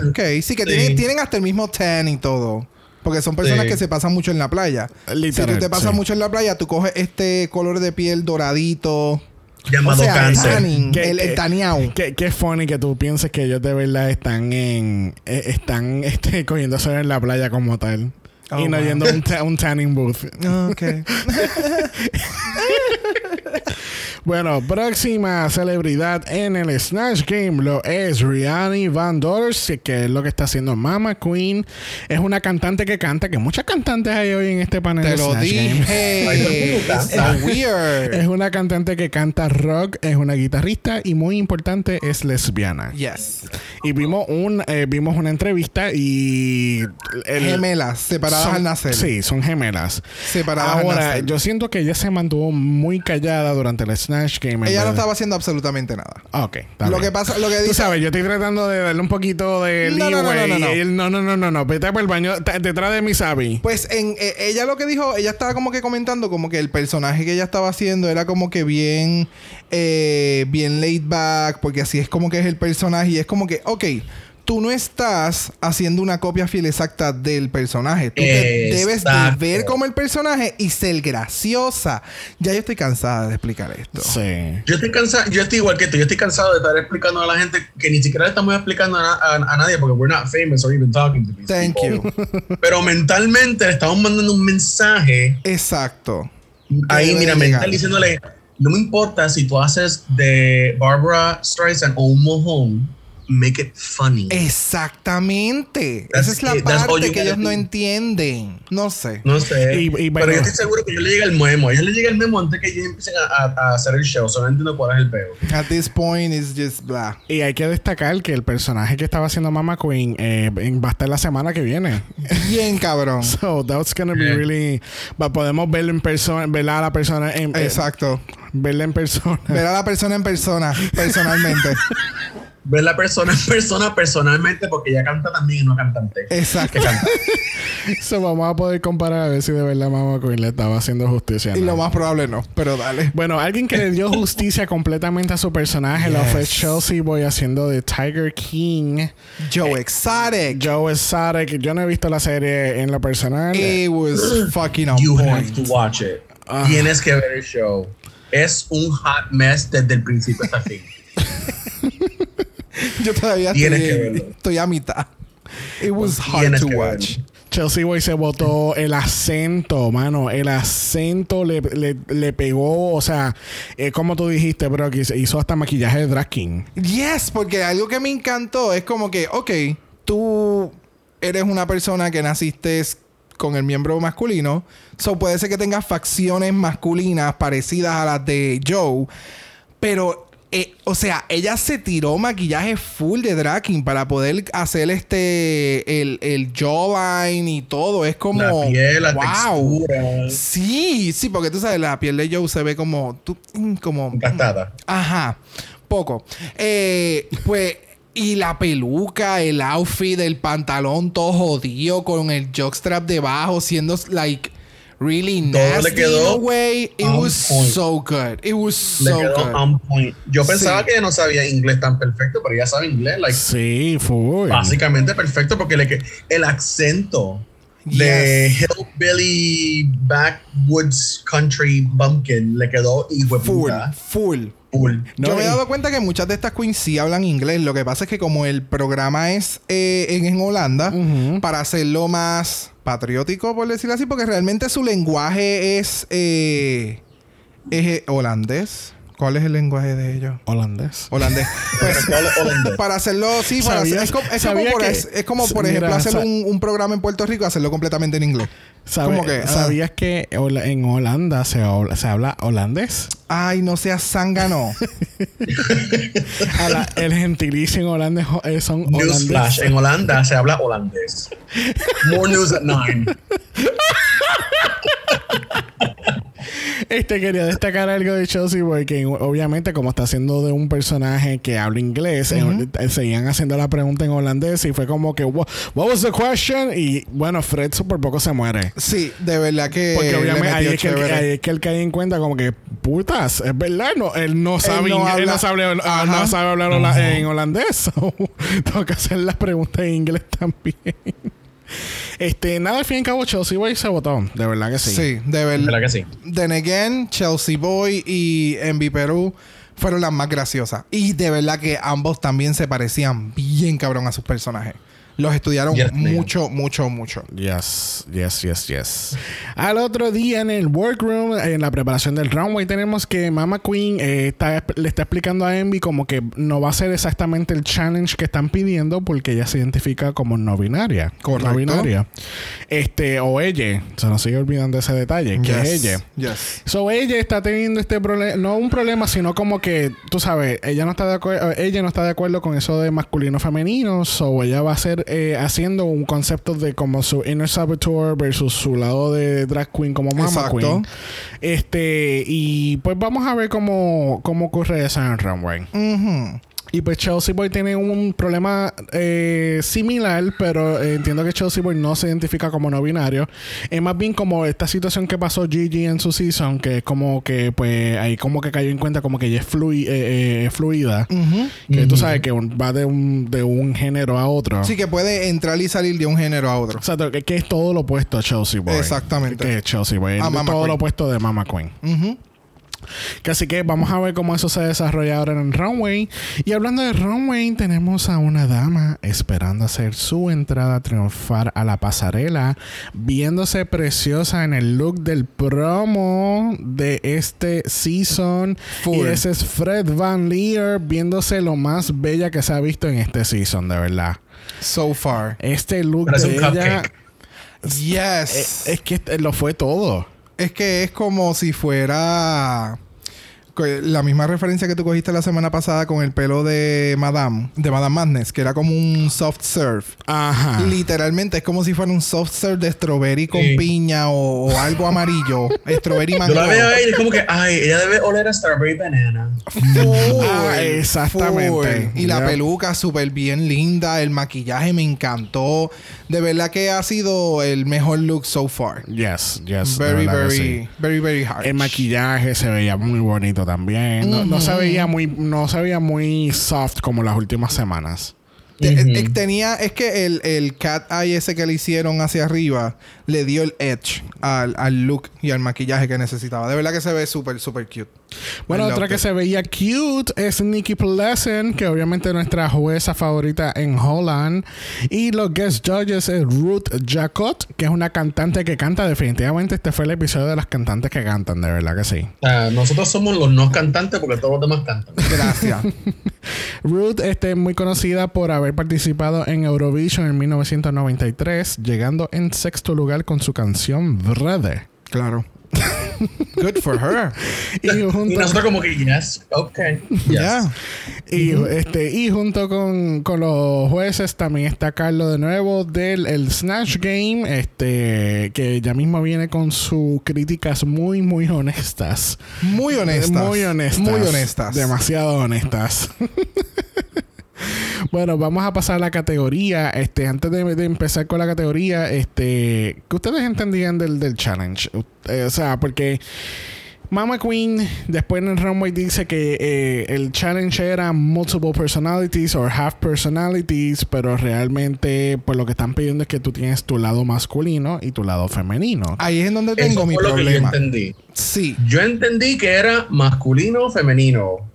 okay. sí que Tienen, tienen hasta el mismo tan y todo. Porque son personas que se pasan mucho en la playa. si tú te pasas mucho en la playa, tú coges este color de piel doradito llamado cáncer. el, el taneado. Qué, funny que tú pienses que ellos de verdad están en eh, están este, cogiendo sol en la playa como tal. Oh, y no yendo a un, tanning booth. ok. Bueno, próxima celebridad en el Snatch Game lo es Rihanna Van Dors, que es lo que está haciendo Mama Queen. Es una cantante que canta, que muchas cantantes hay hoy en este panel. Te lo dije. es weird. Es una cantante que canta rock, es una guitarrista y muy importante es lesbiana. Yes. Y vimos un eh, vimos una entrevista y gemelas separadas al nacer. Sí, son gemelas. Separadas Ahora, al nacer. yo siento que ella se mantuvo muy callada durante el Snatch ella no estaba haciendo absolutamente nada. Ah, ok. Lo que pasa, lo que dice. Tú sabes, yo estoy tratando de darle un poquito de no, leeway. No, no, no, no. No, no, no, no, no. Vete por el baño detrás de mi Sabi. Pues en eh, ella lo que dijo, ella estaba como que comentando como que el personaje que ella estaba haciendo era como que bien, eh, bien laid back, porque así es como que es el personaje y es como que, ok tú no estás haciendo una copia fiel exacta del personaje. Tú te debes de ver como el personaje y ser graciosa. Ya yo estoy cansada de explicar esto. Sí. Yo estoy cansado, yo estoy igual que tú. Yo estoy cansado de estar explicando a la gente que ni siquiera le estamos explicando a, nadie porque we're not famous or even talking to these Thank you. Pero mentalmente le estamos mandando un mensaje. Exacto. Ahí, mira, mental diciéndole, no me importa si tú haces de Barbara Streisand o un mojón make it funny. Exactamente. Esa es la parte que ellos no entienden. No sé. No sé. pero yo estoy seguro que yo le llega el memo. A ellos le llega el memo antes que ellos empiecen a, hacer el show. Solo no entiendo cuál es el peo. At this point, it's just blah. Y hay que destacar que el personaje que estaba haciendo Mama Queen eh, va a estar la semana que viene. Bien, cabrón. so that's gonna be really. podemos verlo en persona, verla a la persona en. Eh, Exacto. verla en persona. Ver a la persona en persona, personalmente. ver la persona en persona personalmente porque ella canta también y no cantante. Exacto. Eso vamos a poder comparar a ver si de verdad Mama Queen le estaba haciendo justicia. Y lo más probable no, pero dale. Bueno, alguien que le dio justicia completamente a su personaje lo fue Chelsea Boy haciendo de Tiger King. Joe Exotic. Joe Exotic. Yo no he visto la serie en lo personal. It was fucking on you point. have to watch it. Ah. Tienes que ver el show. Es un hot mess desde el principio hasta el fin. Yo todavía estoy, a mitad. It was hard to watch. Chelsea Boy se botó el acento, mano. El acento le, le, pegó, o sea, eh, como tú dijiste, bro, que hizo hasta maquillaje de drag king. Yes, porque algo que me encantó es como que, ok, tú eres una persona que naciste con el miembro masculino, so puede ser que tengas facciones masculinas parecidas a las de Joe, pero eh, o sea, ella se tiró maquillaje full de Draking para poder hacer este el, el jawline y todo. Es como. La piel, la wow. Sí, sí, porque tú sabes, la piel de Joe se ve como. Mm, como. Gastada. Ajá. Poco. Eh, pues. Y la peluca, el outfit, el pantalón todo jodido con el jockstrap debajo, siendo like really nasty le quedó way. It was so good. It was so le quedó On point. Yo pensaba que ella no sabía inglés tan perfecto, pero ella sabe inglés. Like, sí, fue. Básicamente perfecto porque le el acento de Hillbilly Backwoods Country Bumpkin le quedó igual. Full, full. Yo me he dado cuenta que muchas de estas queens sí hablan inglés. Lo que pasa es que como el programa es eh, en, Holanda, para hacerlo más patriótico, por decirlo así, porque realmente su lenguaje es, eh, es eh, holandés. ¿Cuál es el lenguaje de ellos? Holandés. Holandés. Pues, para hacerlo, sí, para es, como, por ejemplo, hacer un, programa en Puerto Rico, hacerlo completamente en inglés. que, ah. ¿Sabías que en Holanda se, se habla holandés? Ay, no seas zángano. el gentilicio en holandés eh, son holandés. En Holanda se habla holandés. More news at nine. Este quería destacar algo de Chelsea porque obviamente como está haciendo de un personaje que habla inglés, eh, eh, seguían haciendo la pregunta en holandés y fue como que what, was the question? Y bueno, Fred super poco se muere. Sí, de verdad que porque obviamente ahí es que, él, ahí es que, él, cae en cuenta como que putas, es verdad, no, él no sabe, él no, habla, no sabe, ah, no sabe hablar en holandés. tengo que hacer las preguntas en inglés también. Este, nada, al fin y al cabo, Chelsea Boy se votó. De verdad que sí. Sí, de verdad. que sí. Then again, Chelsea Boy y Envy Perú fueron las más graciosas. Y de verdad que ambos también se parecían bien cabrón a sus personajes. Los estudiaron mucho, mucho, mucho. Yes, yes, yes, yes. Al otro día en el workroom, en la preparación del runway, tenemos que Mama Queen eh, le está explicando a Envy como que no va a ser exactamente el challenge que están pidiendo porque ella se identifica como no binaria. Correcto. No binaria. Este, o ella, se nos sigue olvidando ese detalle, que es ella. Yes. So ella está teniendo este problema, no un problema, sino como que, tú sabes, ella no está de acuerdo, ella no está de acuerdo con eso de masculino femenino, so ella va a ser eh, haciendo un concepto de como su inner saboteur versus su lado de drag queen como mama queen. Este, y pues vamos a ver cómo, cómo ocurre eso en runway. Y pues Chelsea Boy tiene un problema eh, similar, pero eh, entiendo que Chelsea Boy no se identifica como no binario. Es más bien como esta situación que pasó Gigi en su season, que es como que pues ahí como que cayó en cuenta como que ella es eh, fluida. Que tú sabes que va de un, de un género a otro. Sí, que puede entrar y salir de un género a otro. Exacto, que, que es todo lo opuesto a Chelsea Boy. Exactamente. Que es Chelsea Boy. Es todo lo opuesto de Mama Queen. Así que vamos a ver cómo eso se desarrolla ahora en el runway. Y hablando de runway, tenemos a una dama esperando hacer su entrada a triunfar a la pasarela, viéndose preciosa en el look del promo de este season. Y ese es Fred Van Leer, viéndose lo más bella que se ha visto en este season, de verdad. So far. Este look de ella. Yes. es que lo fue todo. Es que es como si fuera la misma referencia que tú cogiste la semana pasada con el pelo de Madame, de Madame Madness, que era como un soft serve. Ajá. Literalmente es como si fuera un soft serve de strawberry con piña o, algo amarillo. strawberry mango. Yo la veo ahí y es como que, ay, ella debe oler a strawberry banana. ah, exactamente. Y la peluca súper bien linda, el maquillaje me encantó. De verdad que ha sido el mejor look so far. Yes, yes. Very, very, very, very hard. El maquillaje se veía muy bonito también. no, se veía muy, no se veía muy soft como las últimas semanas. Eh, tenía, es que el, el cat eye ese que le hicieron hacia arriba le dio el edge al, al look y al maquillaje que necesitaba. De verdad que se ve súper, súper cute. Bueno, otra que se veía cute es Nikki Pleasant, que obviamente es nuestra jueza favorita en Holland. Y los guest judges es Ruth Jacot, que es una cantante que canta. Definitivamente este fue el episodio de las cantantes que cantan, de verdad que sí. nosotros somos los no cantantes porque todos los demás cantan. Gracias. Ruth este, es muy conocida por haber participado en Eurovision en 1993, llegando en sexto lugar con su canción Brother. Claro. Good for her. y, nosotros como que, yes, ok. Y, este, y junto con, con, los jueces también está Carlos de nuevo del el Snatch Game, este, que ya mismo viene con sus críticas muy, muy honestas. Muy honestas. Muy honestas. Muy honestas. Demasiado honestas. Bueno, vamos a pasar a la categoría. Este, antes de, empezar con la categoría, este, ¿qué ustedes entendían del, del challenge? Eh, o sea, porque Mama Queen después en el runway dice que eh, el challenge era multiple personalities or half personalities, pero realmente pues lo que están pidiendo es que tú tienes tu lado masculino y tu lado femenino. Ahí es donde tengo mi problema. yo entendí. Sí. Yo entendí que era masculino femenino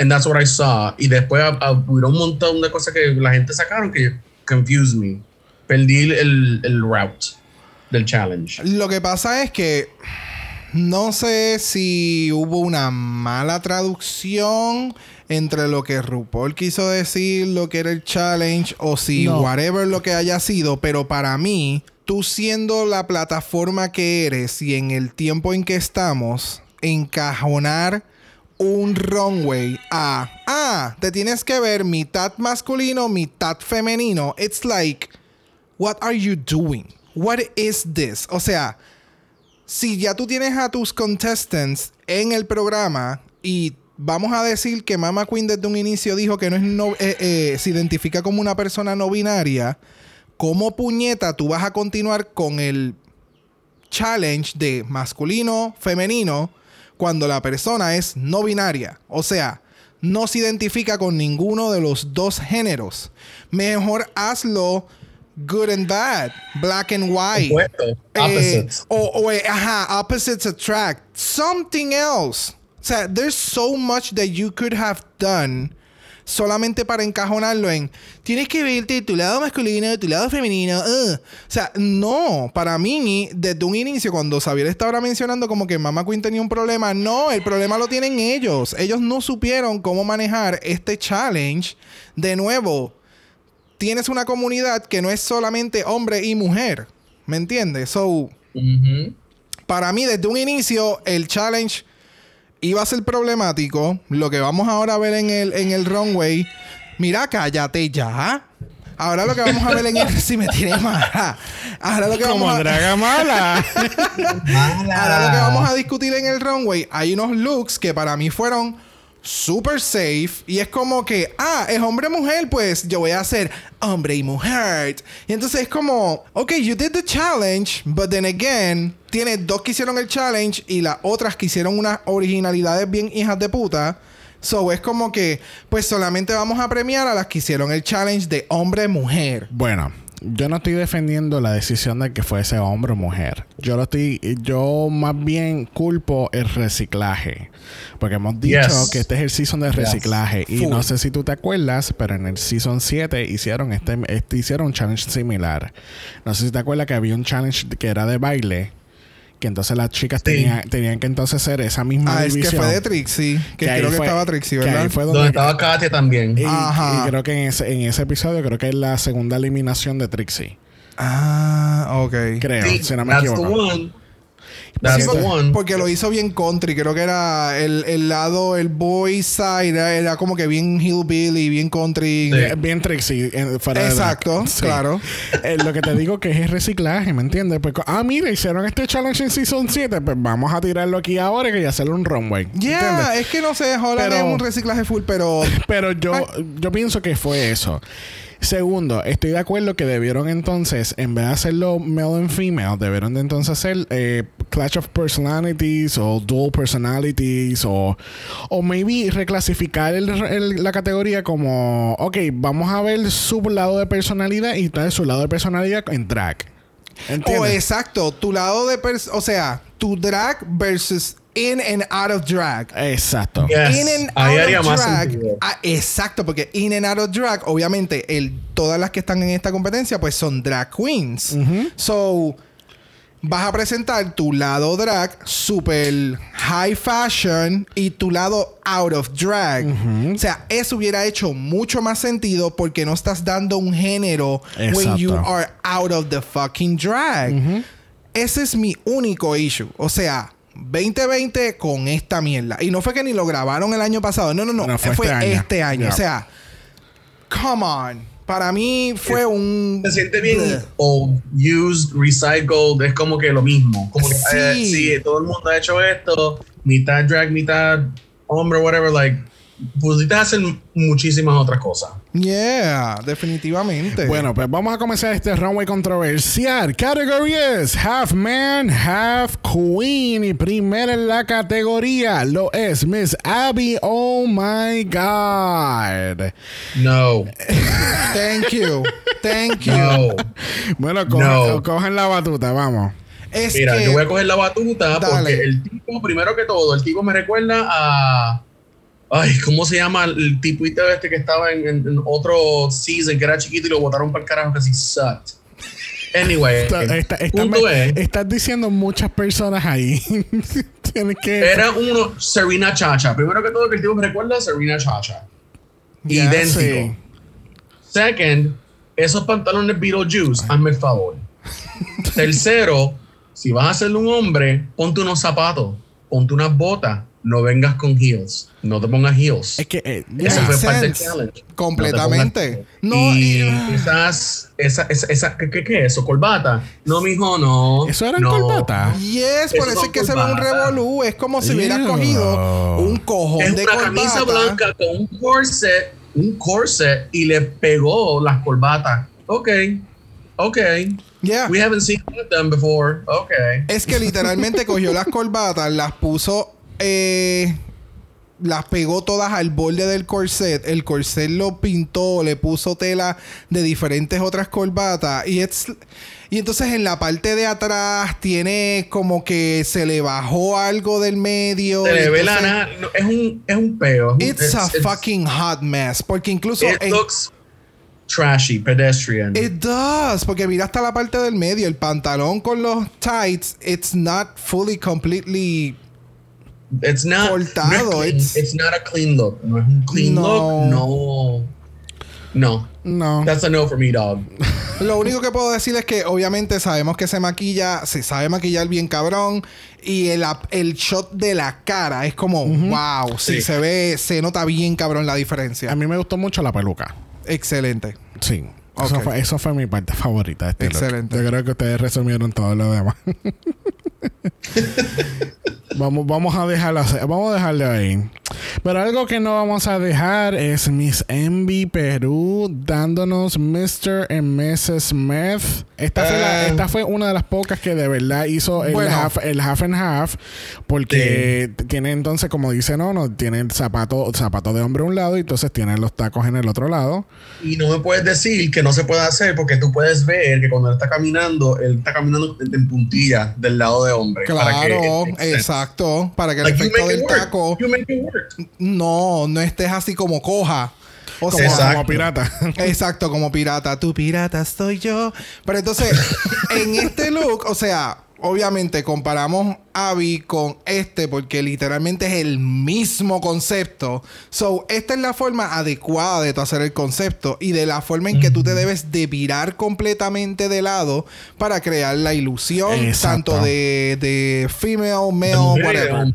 And that's what I saw. Y después hubo un montón de cosas que la gente sacaron que confused me. Perdí el, el route del challenge. Lo que pasa es que no sé si hubo una mala traducción entre lo que RuPaul quiso decir, lo que era el challenge, o si whatever lo que haya sido, pero para mí, tú siendo la plataforma que eres y en el tiempo en que estamos, encajonar un runway a, ah, te tienes que ver mitad masculino, mitad femenino. It's like, what are you doing? What is this? O sea, si ya tú tienes a tus contestants en el programa y vamos a decir que Mama Queen desde un inicio dijo que no es no, eh, eh, se identifica como una persona no binaria, ¿cómo puñeta tú vas a continuar con el challenge de masculino, femenino? Cuando la persona es no binaria. O sea, no se identifica con ninguno de los dos géneros. Mejor hazlo good and bad, black and white. Eh, opposites. o, eh, ajá, opposites attract. Something else. O sea, there's so much that you could have done solamente para encajonarlo en tienes que verte tu lado masculino, tu lado femenino. O sea, no, para mí, desde un inicio, cuando Xavier estaba mencionando como que Mama Queen tenía un problema, no, el problema lo tienen ellos. Ellos no supieron cómo manejar este challenge. De nuevo, tienes una comunidad que no es solamente hombre y mujer. ¿Me entiendes? So, para mí, desde un inicio, el challenge iba a ser problemático. Lo que vamos ahora a ver en el, en el runway. Mira, cállate ya. Ahora lo que vamos a ver en el. si me tiene mala. Ahora lo que Como vamos a. draga mala. Ahora lo que vamos a discutir en el runway. Hay unos looks que para mí fueron super safe y es como que, ah, es hombre-mujer, pues yo voy a hacer hombre y mujer. Y entonces es como, ok, you did the challenge, but then again, tiene dos que hicieron el challenge y las otras que hicieron unas originalidades bien hijas de puta. So es como que, pues solamente vamos a premiar a las que hicieron el challenge de hombre-mujer. Bueno, yo no estoy defendiendo la decisión de que fuese hombre o mujer. Yo lo estoy, yo más bien culpo el reciclaje. Porque hemos dicho que este es el season de reciclaje. Y no sé si tú te acuerdas, pero en el season 7 hicieron este, este, hicieron un challenge similar. No sé si te acuerdas que había un challenge que era de baile que entonces las chicas tenían, tenían que entonces ser esa misma ah, es que fue de Trixie. Que, creo que estaba Trixie, ¿verdad? fue donde, estaba Katia también. Y, Ajá. y creo que en ese, en ese episodio creo que es la segunda eliminación de Trixie. Ah, ok. Creo, si no me equivoco. Porque lo hizo bien country. Creo que era el, lado, el boy side, era, como que bien hillbilly, bien country. Bien Trixie. Exacto, claro. Eh, lo que te digo que es el reciclaje, ¿me entiendes? Pues, ah, mira, hicieron este challenge en Season 7. Pues vamos a tirarlo aquí ahora y hacerle un runway. Ya, es que no sé, Holland es un reciclaje full, pero... Pero yo, yo pienso que fue eso. Segundo, estoy de acuerdo que debieron entonces, en vez de hacerlo male and female, debieron de entonces hacer eh, Clash of Personalities o Dual Personalities o, o maybe reclasificar la categoría como, ok, vamos a ver su lado de personalidad y entonces su lado de personalidad en drag. O exacto, tu lado de, o sea, tu drag versus in and out of drag. Exacto. In and out of drag. Ah, exacto, porque in and out of drag, obviamente, el, todas las que están en esta competencia, pues son drag queens. So, vas a presentar tu lado drag super high fashion y tu lado out of drag. O sea, eso hubiera hecho mucho más sentido porque no estás dando un género when you are out of the fucking drag. Ese es mi único issue. O sea, 2020 con esta mierda. Y no fue que ni lo grabaron el año pasado. No, no, no. fue, este año. O sea, come on. Para mí fue un. Se siente bien old, used, recycled. Es como que lo mismo. Como que, eh, sí. todo el mundo ha hecho esto. Mitad drag, mitad hombre, whatever. Like, pudiste hacer muchísimas otras cosas. Yeah, definitivamente. Bueno, pues vamos a comenzar este runway controversial. Category es Half Man, Half Queen. Y primera en la categoría lo es Miss Abby. Oh my God. No. Thank you. Thank you. Bueno, cogen la batuta, vamos. Mira, yo voy a coger la batuta porque el tipo, primero que todo, el tipo me recuerda a Ay, ¿cómo se llama el tipito este que estaba en, otro season que era chiquito y lo botaron para el carajo que sí sucked? Anyway, punto es, estás diciendo muchas personas ahí. Tienes que. Era uno, Serena Chacha. Primero que todo, que el tipo me recuerda Serena Chacha. Idéntico. Second, esos pantalones Beetlejuice, hazme el favor. Tercero, si vas a ser un hombre, ponte unos zapatos, ponte unas botas no vengas con heels. No te pongas heels. Es que eh, eso fue parte del challenge. Completamente. No, y quizás esa, esa, esa ¿qué, ¿qué, es eso? ¿Colbata? No, mijo, no. ¿Eso era no. colbata? Yes, por eso es que se ve un revolú. Es como si hubieras cogido un cojón de una camisa blanca con un corset, un corset y le pegó las colbatas. Ok. Ok. Yeah. We haven't seen them before. Okay. Es que literalmente cogió las colbatas, las puso eh, las pegó todas al borde del corset. El corset lo pintó, le puso tela de diferentes otras corbatas. Y, y entonces en la parte de atrás tiene como que se le bajó algo del medio. Se le ve la es, un, es un peo. It's a fucking hot mess. Porque incluso. It looks trashy, pedestrian. It does. Porque mira hasta la parte del medio. El pantalón con los tights. It's not fully completely It's not cortado. it's, not a clean look. No es un clean look. No. No. No. That's a no for me, dog. Lo único que puedo decir es que obviamente sabemos que se maquilla, se sabe maquillar bien cabrón. Y el, el shot de la cara es como, wow, sí. se ve, se nota bien cabrón la diferencia. A mí me gustó mucho la peluca. Excelente. Sí. Eso, fue, eso, fue, mi parte favorita de este Excelente. Yo creo que ustedes resumieron todo lo demás. vamos, vamos a dejarlo vamos a dejarlo ahí. Pero algo que no vamos a dejar es Miss Envy Perú dándonos Mr. y Mrs. Smith. Esta, fue Ah. esta fue una de las pocas que de verdad hizo el, half, el half and half. Porque tiene entonces, como dice Nono, tiene el zapato, zapato de hombre a un lado y entonces tiene los tacos en el otro lado. Y no me puedes decir que no se puede hacer porque tú puedes ver que cuando él está caminando, él está caminando en puntilla del lado de hombre. para que- Claro, exacto. Para que el Like, efecto del taco no, no estés así como coja. O sea, Exacto. como pirata. Exacto, como pirata. Tu pirata soy yo. Pero entonces, en este look, o sea, obviamente comparamos a Abby con este porque literalmente es el mismo concepto. So, esta es la forma adecuada de hacer el concepto y de la forma en que tú te debes de virar completamente de lado para crear la ilusión Exacto. tanto de, de female, male, whatever.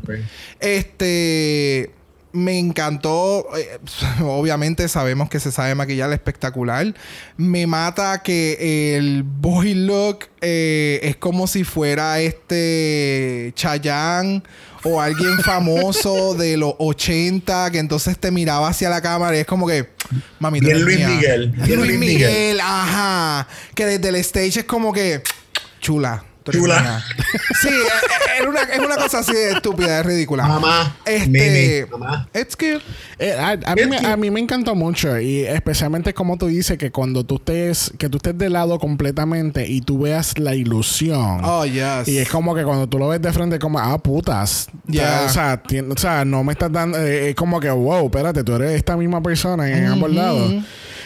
Este me encantó. eh, obviamente sabemos que se sabe maquillar espectacular. Me mata que el boy look eh, es como si fuera este Chayanne o alguien famoso de los 80 que entonces te miraba hacia la cámara y es como que mami Bien Luis mía". Miguel. Luis, Bien Luis Miguel, Miguel. ajá. Que desde el stage es como que chula. Tú eres Chula. mía". Sí, eh, eh, es una, es una cosa así de estúpida, es ridícula. Mamá. Este. Mamá. It's cute. Eh, a, a mí, Es a mí me encantó mucho y especialmente como tú dices que cuando tú estés que tú estés de lado completamente y tú veas la ilusión Oh, yes. y es como que cuando tú lo ves de frente como ah putas Ya. o, sea, tien- o sea no me estás dando eh, es como que wow espérate tú eres esta misma persona en ambos lados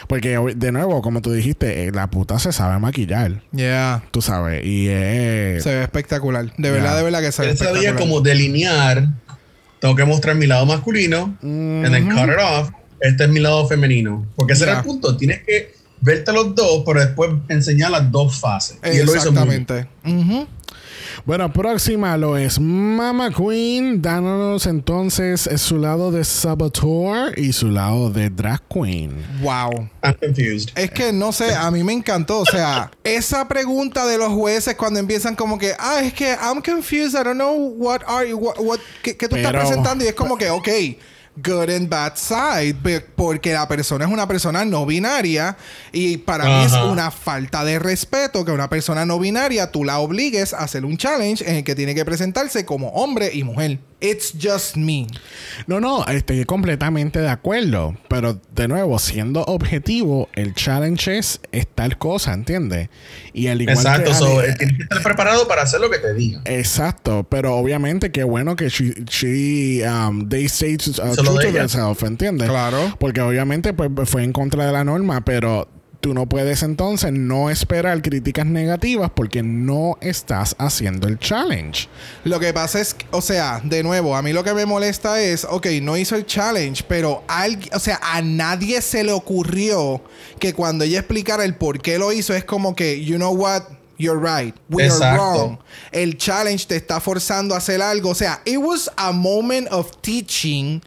porque de nuevo como tú dijiste eh, la puta se sabe maquillar Yeah. tú sabes y eh, Se ve espectacular. De verdad, de verdad que se ve Él sabía como delinear. Tengo que mostrar mi lado masculino. And then cut it off. Este es mi lado femenino. Porque ese era el punto. Tienes que verte los dos, pero después enseñar las dos fases. Y él lo hizo muy bien. Exactamente. Bueno, próxima lo es Mama Queen, dándonos entonces su lado de Saboteur y su lado de Drag Queen. Wow. I'm confused. Es que no sé, a mí me encantó. O sea, esa pregunta de los jueces cuando empiezan como que, ah, es que I'm confused, I don't know what are you, what, what- qué, qué tú estás Pero- presentando. Y es como que, ok, good and bad side, porque la persona es una persona no binaria y para mí es una falta de respeto que una persona no binaria tú la obligues a hacer un challenge en el que tiene que presentarse como hombre y mujer. It's just me. No, no, estoy completamente de acuerdo. Pero de nuevo, siendo objetivo, el challenge es, es tal cosa, ¿entiendes? Y al igual Exacto. que- so, eh, tienes que estar preparado para hacer lo que te diga. Exacto, pero obviamente qué bueno que she, she, um, they say to, uh, true to themselves, ¿entiendes? Claro. Porque obviamente pues, fue en contra de la norma, pero tú no puedes entonces no esperar críticas negativas porque no estás haciendo el challenge. Lo que pasa es, que, o sea, de nuevo, a mí lo que me molesta es, ok, no hizo el challenge, pero alguien, o sea, a nadie se le ocurrió que cuando ella explicara el por qué lo hizo, es como que, you know what, you're right, we are Exacto. wrong. El challenge te está forzando a hacer algo. O sea, it was a moment of teaching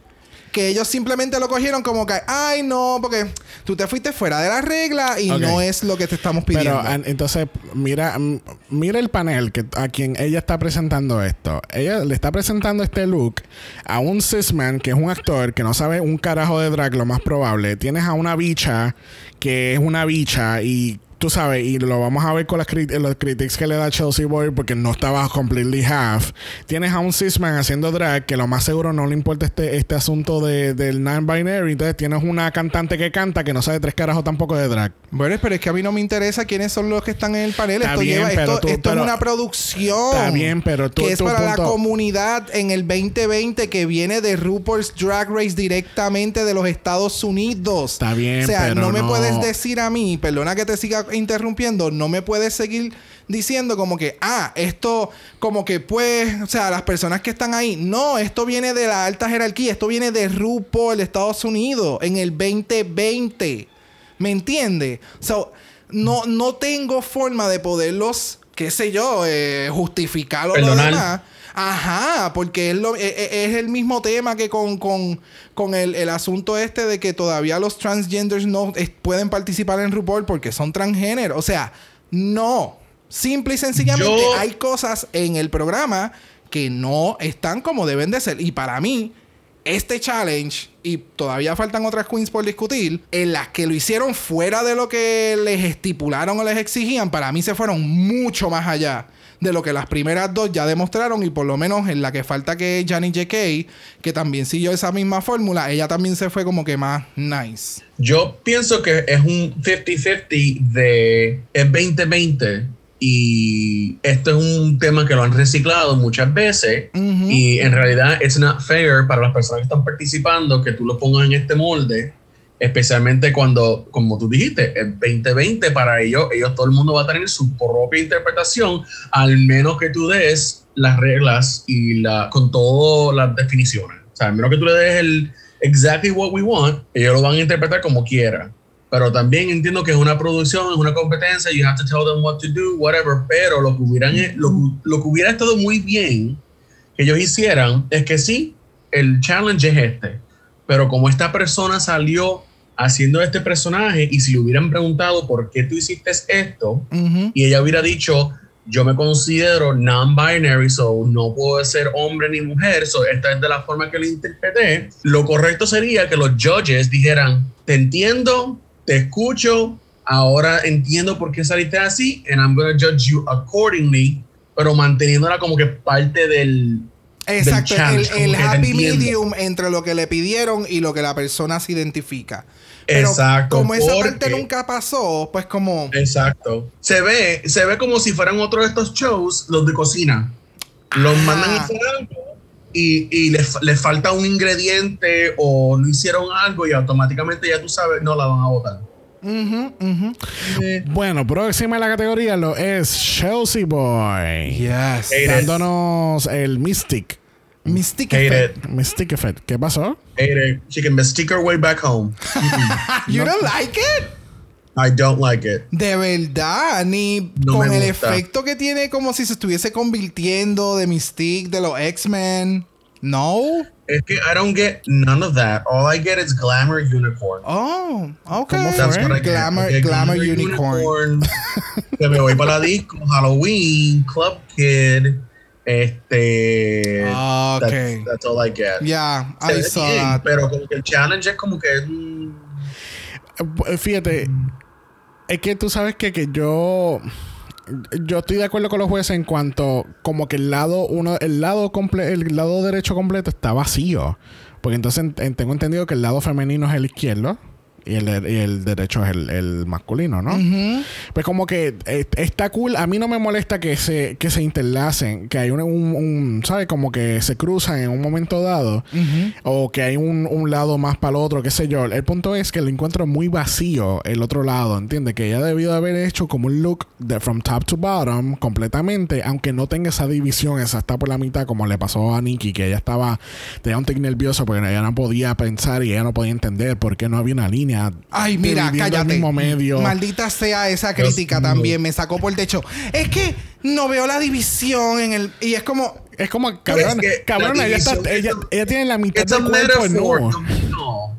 que ellos simplemente lo cogieron como que, ay, no, porque tú te fuiste fuera de la regla y no es lo que te estamos pidiendo. Pero entonces, mira, mm, mira el panel que a quien ella está presentando esto. Ella le está presentando este look a un cisman que es un actor que no sabe un carajo de drag, lo más probable. Tienes a una bicha que es una bicha y tú sabes, y lo vamos a ver con las crit- los critics que le da Chelsea Boy porque no estaba completely half. Tienes a un cisman haciendo drag que lo más seguro no le importa este, este asunto de, del non-binary. Entonces tienes una cantante que canta que no sabe tres carajos tampoco de drag. Bueno, pero es que a mí no me interesa quiénes son los que están en el panel. Está esto bien, lleva, esto, tú- esto pero- es una producción. Está bien, pero tú- que es para la comunidad en el 2020 que viene de RuPaul's Drag Race directamente de los Estados Unidos. Está bien, O sea, pero no me no- puedes decir a mí, perdona que te siga interrumpiendo, no me puedes seguir diciendo como que, ah, esto como que pues, o sea, las personas que están ahí, no, esto viene de la alta jerarquía, esto viene de RuPaul Estados Unidos en el 2020. ¿Me entiende? So, no, no tengo forma de poderlos, qué sé yo, eh, justificar o lo demás. Ajá, porque es, lo, e- e- es el mismo tema que con, con, con el, el asunto este de que todavía los transgenders no es- pueden participar en RuPaul porque son transgénero. O sea, no. Simple y sencillamente Yo- hay cosas en el programa que no están como deben de ser. Y para mí, este challenge, y todavía faltan otras queens por discutir, en las que lo hicieron fuera de lo que les estipularon o les exigían, para mí se fueron mucho más allá de lo que las primeras dos ya demostraron y por lo menos en la que falta que es Johnny J.K., que también siguió esa misma fórmula, ella también se fue como que más nice. Yo pienso que es un 50-50 de es 2020 y esto es un tema que lo han reciclado muchas veces y en realidad es not fair para las personas que están participando que tú lo pongas en este molde especialmente cuando, como tú dijiste, el 2020 para ellos, ellos todo el mundo va a tener su propia interpretación, al menos que tú des las reglas y la, con todas las definiciones. O sea, al menos que tú le des el exactly what we want, ellos lo van a interpretar como quieran. Pero también entiendo que es una producción, es una competencia, you have to tell them what to do, whatever. Pero lo que, hubieran, lo, lo que hubiera estado muy bien que ellos hicieran es que sí, el challenge es este pero como esta persona salió haciendo este personaje y si le hubieran preguntado por qué tú hiciste esto y ella hubiera dicho yo me considero non-binary, so no puedo ser hombre ni mujer, so esta es de la forma que lo interpreté, lo correcto sería que los judges dijeran, te entiendo, te escucho, ahora entiendo por qué saliste así, and I'm going to judge you accordingly, pero manteniéndola como que parte del, Exacto, el, happy medium entre lo que le pidieron y lo que la persona se identifica. Exacto. Como esa parte nunca pasó, pues como. Exacto. Se ve, se ve como si fueran otro de estos shows, los de cocina. Los mandan a hacer algo y, y les, les, falta un ingrediente o no hicieron algo y automáticamente ya tú sabes, no la van a votar. Bueno, próxima en la categoría lo es Chelsea Boy. Yes. Dándonos el Mystic. Mystic Effect. Mystic Effect. ¿Qué pasó? Hate She can mystic her way back home. you don't like it? I don't like it. De verdad, ni con el efecto que tiene como si se estuviese convirtiendo de Mystique de los X-Men. No. Es que I don't get none of that. All I get is glamour unicorn. Oh, okay. That's what I glamour, get. glamour, glamour unicorn. que me voy para la disco, Halloween, Club Kid. Este. Okay. That's, that's all I get. Yeah, I saw that. Pero como que el challenge es como que. Mm, Fíjate, es que tú sabes que, que yo yo estoy de acuerdo con los jueces en cuanto como que el lado uno el lado comple el lado derecho completo está vacío. Porque entonces tengo entendido que el lado femenino es el izquierdo y el, y el derecho es el, el masculino, ¿no? Pues como que eh, está cool. A mí no me molesta que se, que se interlacen, que hay un, un, ¿sabes? Como que se cruzan en un momento dado o que hay un, un lado más para el otro, qué sé yo. El punto es que lo encuentro muy vacío el otro lado, ¿entiendes? Que ella debió de haber hecho como un look de from top to bottom completamente, aunque no tenga esa división, esa está por la mitad, como le pasó a Nikki, que ella estaba, tenía un tic nervioso porque ella no podía pensar y ella no podía entender por qué no había una línea Ay, mira, cállate. Medio. Maldita sea esa crítica también. Me sacó por el techo. Es que no veo la división en el. Y es como. Es como, cabrón, cabrón, ella, ella, tiene la mitad del cuerpo no.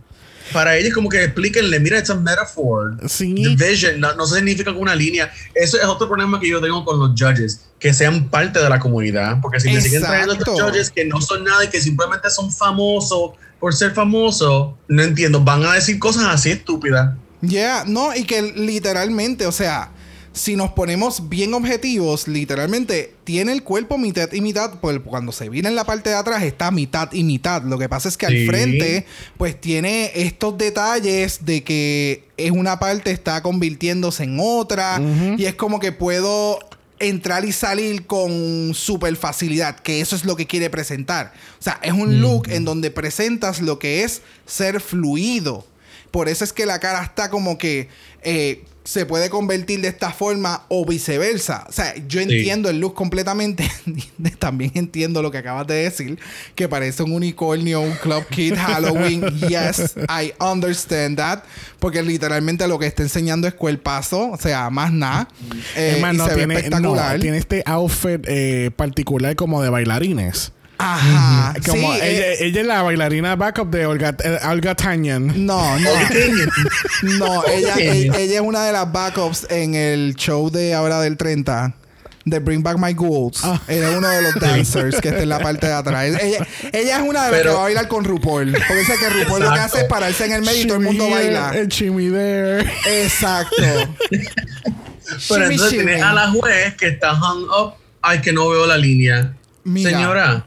Para ella es como que explíquenle, mira, it's a metaphor. Sí. Division no, no significa una línea. Eso es otro problema que yo tengo con los judges, que sean parte de la comunidad. Porque si me siguen trayendo estos judges que no son nada y que simplemente son famosos por ser famoso, no entiendo, van a decir cosas así estúpidas. Ya, yeah, no, y que literalmente, o sea, si nos ponemos bien objetivos, literalmente tiene el cuerpo mitad y mitad, pues cuando se viene en la parte de atrás está mitad y mitad. Lo que pasa es que al frente, pues tiene estos detalles de que es una parte está convirtiéndose en otra y es como que puedo entrar y salir con super facilidad, que eso es lo que quiere presentar. O sea, es un look en donde presentas lo que es ser fluido. Por eso es que la cara está como que eh, se puede convertir de esta forma o viceversa. O sea, yo entiendo el look completamente. También entiendo lo que acabas de decir, que parece un unicornio, un club kid Halloween. yes, I understand that. Porque literalmente lo que está enseñando es cuerpazo, o sea, más nada. Eh, y se tiene, ve espectacular. tiene este outfit eh, particular como de bailarines. Ajá. Como ella, es la bailarina backup de Olga, eh, Olga Tanyan. No, no. no, ella, ella, es una de las backups en el show de ahora del 30. de Bring Back My Ghouls. Ah. Era uno de los dancers que está en la parte de atrás. Ella, ella es una de las Pero- que va a bailar con RuPaul. Porque dice que RuPaul lo que hace es pararse en el medio y todo el mundo Shimmy baila. there, El Chimmy there. Exacto. Pero entonces tienes a la juez que está hung up. Ay, que no veo la línea. Mira. Señora,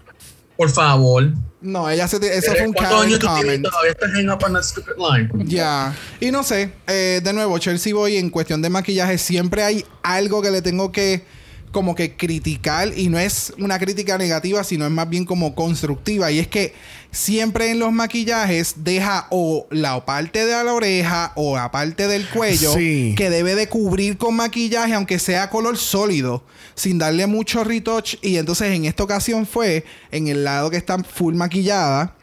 por favor. No, ella se... Eso fue un ¿Cuántos Karen años tú tienes todavía estás hung up on that stupid line? Ya. Y no sé, eh, de nuevo, Chelsea Boy en cuestión de maquillaje siempre hay algo que le tengo que como que criticar y no es una crítica negativa, sino es más bien como constructiva y es que siempre en los maquillajes deja o la parte de la oreja o la parte del cuello Sí. que debe de cubrir con maquillaje aunque sea color sólido sin darle mucho retouch y entonces en esta ocasión fue en el lado que está full maquillada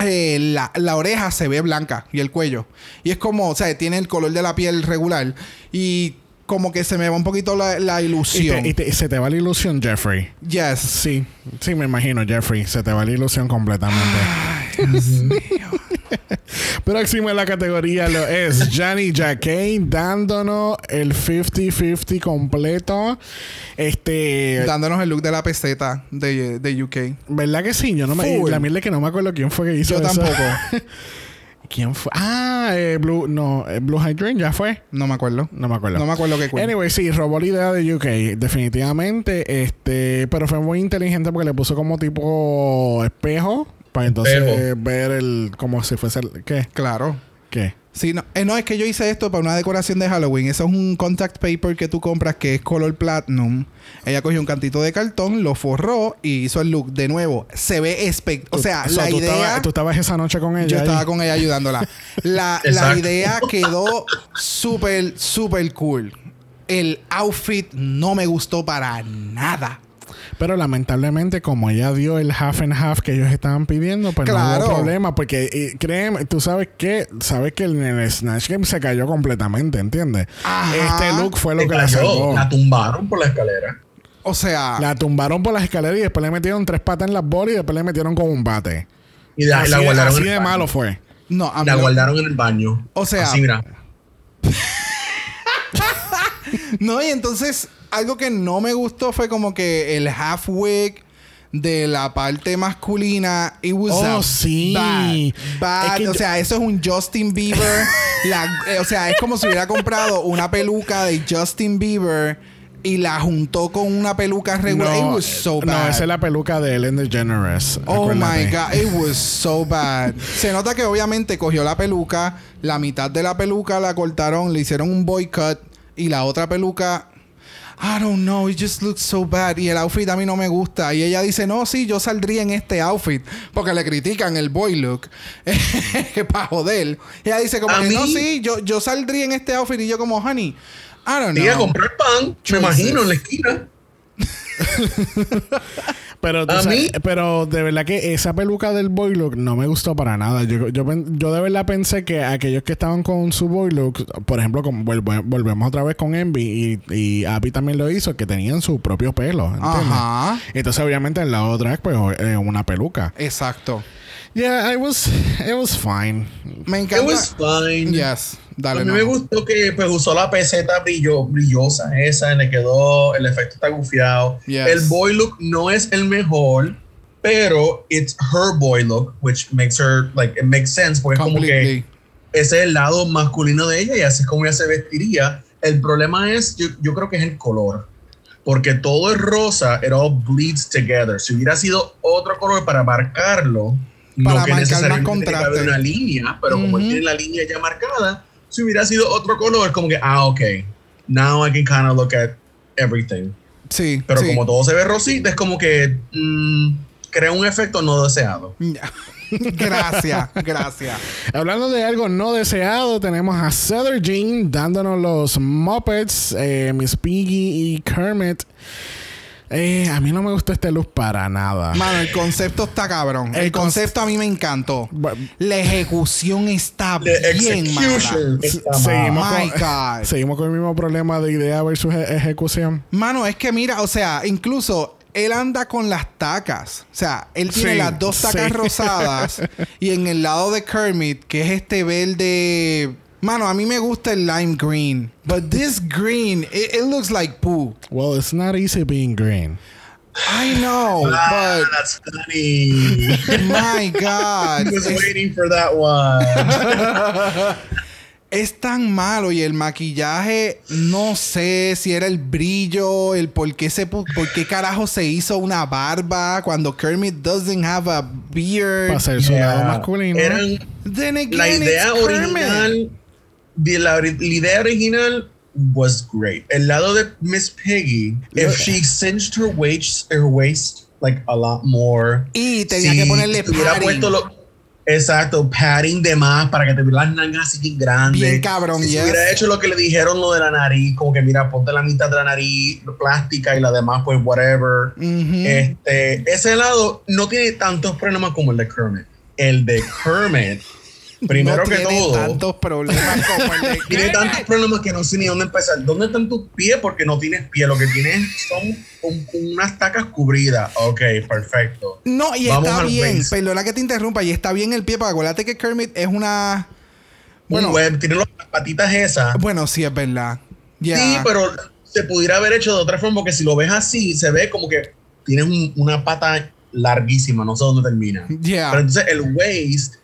eh, la, la oreja se ve blanca y el cuello. Y es como, o sea, tiene el color de la piel regular. Y como que se me va un poquito la, la Y, ilusión. te- y te- y se te va la ilusión, Jeffrey. yes. Sí, sí, me imagino, Jeffrey. Se te va la ilusión completamente. Próximo en la categoría lo es Johnny Jacquet dándonos el 50-50 completo. Este. Dándonos el look de la peseta de, de UK. ¿Verdad que sí? Yo no me. Full. La mierda es que no me acuerdo quién fue que hizo Yo eso. tampoco. ¿Quién fue? Ah, eh, Blue. No, eh, Blue Hydrant ya fue. No me acuerdo. No me acuerdo. No me acuerdo qué cuento. Anyway, sí, robó la idea de UK, definitivamente. Este, pero fue muy inteligente porque le puso como tipo espejo para entonces Espejo. ver el como si fuese el, ¿qué? Claro. ¿Qué? Sí, no, eh, no, es que yo hice esto para una decoración de Halloween. Eso es un contact paper que tú compras que es color platinum. Ella cogió un cantito de cartón, lo forró y hizo el look. De nuevo, se ve espectacular. O sea, la tú idea... estabas, tú estabas esa noche con ella. Yo ahí? estaba con ella ayudándola. La, la idea quedó súper, súper cool. El outfit no me gustó para nada. Pero lamentablemente, como ella dio el half and half que ellos estaban pidiendo, pues no hubo problema. Porque eh, créeme, tú sabes que, sabes que en el Snatch Game se cayó completamente, ¿entiendes? Ajá. Este look fue lo Se que la cayó, salvó. la tumbaron por la escalera. O sea, La tumbaron por las escaleras y después le metieron tres patas en las bolas y después le metieron con un bate. Y la, así la guardaron así en de baño. malo fue. no, a mí La guardaron en el baño. O sea- Así, mira. No, y entonces algo que no me gustó fue como que el half wig de la parte masculina. It was Oh, sí. bad. bad. Es que o sea, eso es un Justin Bieber. La- eh, o sea, es como si hubiera comprado una peluca de Justin Bieber y la juntó con una peluca regular. It was so no, bad. esa es la peluca de Ellen DeGeneres. Oh acuérdate. my god, it was so bad. Se nota que obviamente cogió la peluca, la mitad de la peluca la cortaron, le hicieron un boycott y la otra peluca I don't know, it just looks so bad. Y el outfit a mí no me gusta. Y ella dice, no, sí, yo saldría en este outfit. Porque le critican el boy look. Para joder. Y ella dice como que, no, sí, yo, yo saldría en este outfit. Y yo como, honey, I don't Y a know. comprar pan, me imagino, en la esquina. Pero, A sabes- mí- pero de verdad que esa peluca del boy look no me gustó para nada. Yo, yo, yo de verdad pensé que aquellos que estaban con su boy look, por ejemplo, volvemos otra vez con Envy y, y Abby también lo hizo, que tenían su propio pelo. ¿entiendes? Ajá. Entonces, obviamente, en la otra, pues, eh, una peluca. Exacto. Yeah, it was, it was fine. Me It encanta. was fine. Yes. Dale, a mí no. me gustó que pues, usó la peseta brillo, brillosa esa, le quedó, el efecto está gufiado. Yes. El boy look no es el mejor, pero it's her boy look, which makes her, like, it makes sense, porque es como Completely. que ese es el lado masculino de ella y así es como ella se vestiría. El problema es, yo, yo creo que es el color. Porque todo es rosa, it all bleeds together. Si hubiera sido otro color para marcarlo, Para no que marcar más tiene que haber una línea, pero como él Ujú. tiene la línea ya marcada, si hubiera sido otro color, como que, ah, ok, now I can kind of look at everything. Sí. Pero sí. como todo se ve rosita, es como que mm, crea un efecto no deseado. gracias, gracias. Hablando de algo no deseado, tenemos a Cedar Jean dándonos los Muppets, eh, Miss Piggy y Kermit. Eh, a mí no me gustó este look para nada. Mano, el concepto está cabrón. El, El con- concepto a mí me encantó. La ejecución está The bien mala. está seguimos, mal. My con, God. seguimos con el mismo problema de idea versus e- ejecución. Mano, es que mira, o sea, incluso él anda con las tacas. O sea, él tiene Sí, las dos tacas sí. rosadas y en el lado de Kermit, que es este verde Mano, a mí me gusta el lime green. But this green, it, it looks like poo. Well, it's not easy being green. I know, Ah, but that's funny. my God. I was es, waiting for that one. es tan malo y el maquillaje, no sé si era el brillo, el por qué se por qué carajo se hizo una barba cuando Kermit doesn't have a beard. Para ser su lado Yeah. masculino. Eran Then again, la idea original la, idea original was great. El lado de Miss Piggy, if she cinched her waist, her waist like a lot more. Y tenía que ponerle si hubiera padding. puesto lo- exacto, padding de más para que te vieran las nalgas así bien grandes. Bien cabrón, si yes. hubiera hecho lo que le dijeron lo de la nariz, como que mira, ponte la mitad de la nariz plástica y la demás pues whatever. Ujú. Este, ese lado no tiene tantos problemas como el de Kermit. El de Kermit, primero no que tiene todo, tantos problemas como el de tiene tantos problemas que no sé ni dónde empezar. ¿Dónde están tus pies? Porque no tienes pie. Lo que tienes son un- unas tacas cubridas. Ok, perfecto. No, y Vamos está bien. waist. Perdona que te interrumpa. Y está bien el pie, porque acuérdate que Kermit es una. Bueno, un web, tiene las patitas esas. bueno, sí, es verdad. Sí, pero se pudiera haber hecho de otra forma, porque si lo ves así, se ve como que tienes un- una pata larguísima, no sé dónde termina. Ya. Pero entonces el waist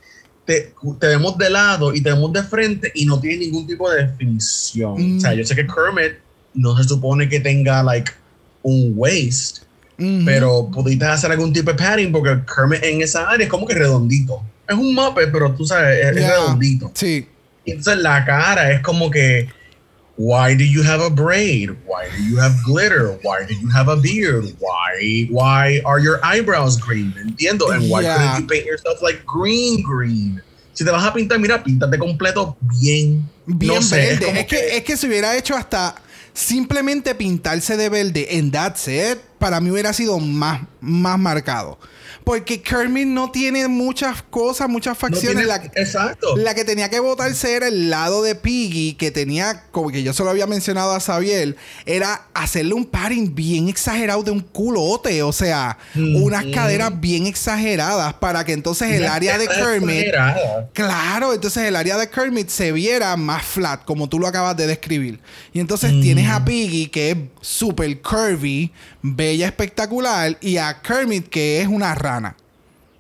te, te vemos de lado y te vemos de frente y no tiene ningún tipo de definición. Mm. O sea, yo sé que Kermit no se supone que tenga like un waist, pero pudiste hacer algún tipo de padding porque Kermit en esa área es como que redondito. Es un Muppet, pero tú sabes, es, redondito. Sí. Y Entonces la cara es como que, why do you have a braid? Why do you have glitter? Why do you have a beard? Why why are your eyebrows green? Entiendo. And why Yeah. couldn't you paint yourself like green green? Si te vas a pintar, mira, píntate completo bien. Bien no sé, verde. Es, Es, que, es que se hubiera hecho hasta simplemente pintarse de verde en That's It, para mí hubiera sido más, más marcado. Porque Kermit no tiene muchas cosas, muchas no facciones. tiene- La- exacto. La que tenía que votarse era el lado de Piggy, que tenía, como que yo se lo había mencionado a Xavier, era hacerle un padding bien exagerado de un culote, o sea, Ujú. unas caderas bien exageradas para que entonces el Una área de Kermit, exagerada. claro, entonces el área de Kermit se viera más flat, como tú lo acabas de describir. Y entonces tienes a Piggy, que es súper curvy, bella, espectacular, y a Kermit, que es una rana.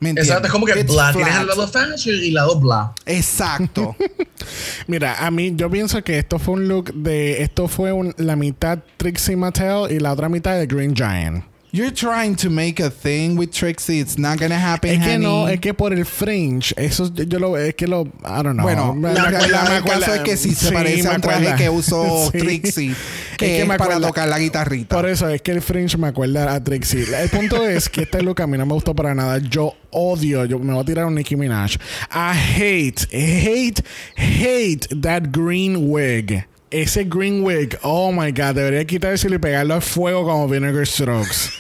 ¿Me entiendes? Exacto, es como que It's bla. Tienes flat. el lado fashion y el lado bla. Exacto. Mira, a mí yo pienso que esto fue un look de... Esto fue un- la mitad Trixie Mattel y la otra mitad de Green Giant. You're trying to make a thing with Trixie. It's not gonna happen, Es que honey. no, es que por el fringe, eso yo lo es que lo, I don't know. Bueno, Me- la acuerda- me caso es que sí se sí, parece me a un traje que usó Sí. Trixie, que Es es, que me para tocar la guitarrita. Por eso es que el fringe me acuerda a Trixie. El punto es que este look a mí no me gustó para nada. Yo odio, yo me voy a tirar un Nicki Minaj. I hate, hate, hate that green wig. Ese green wig, oh my god, debería quitárselo y pegarlo al fuego como Vinegar Strokes.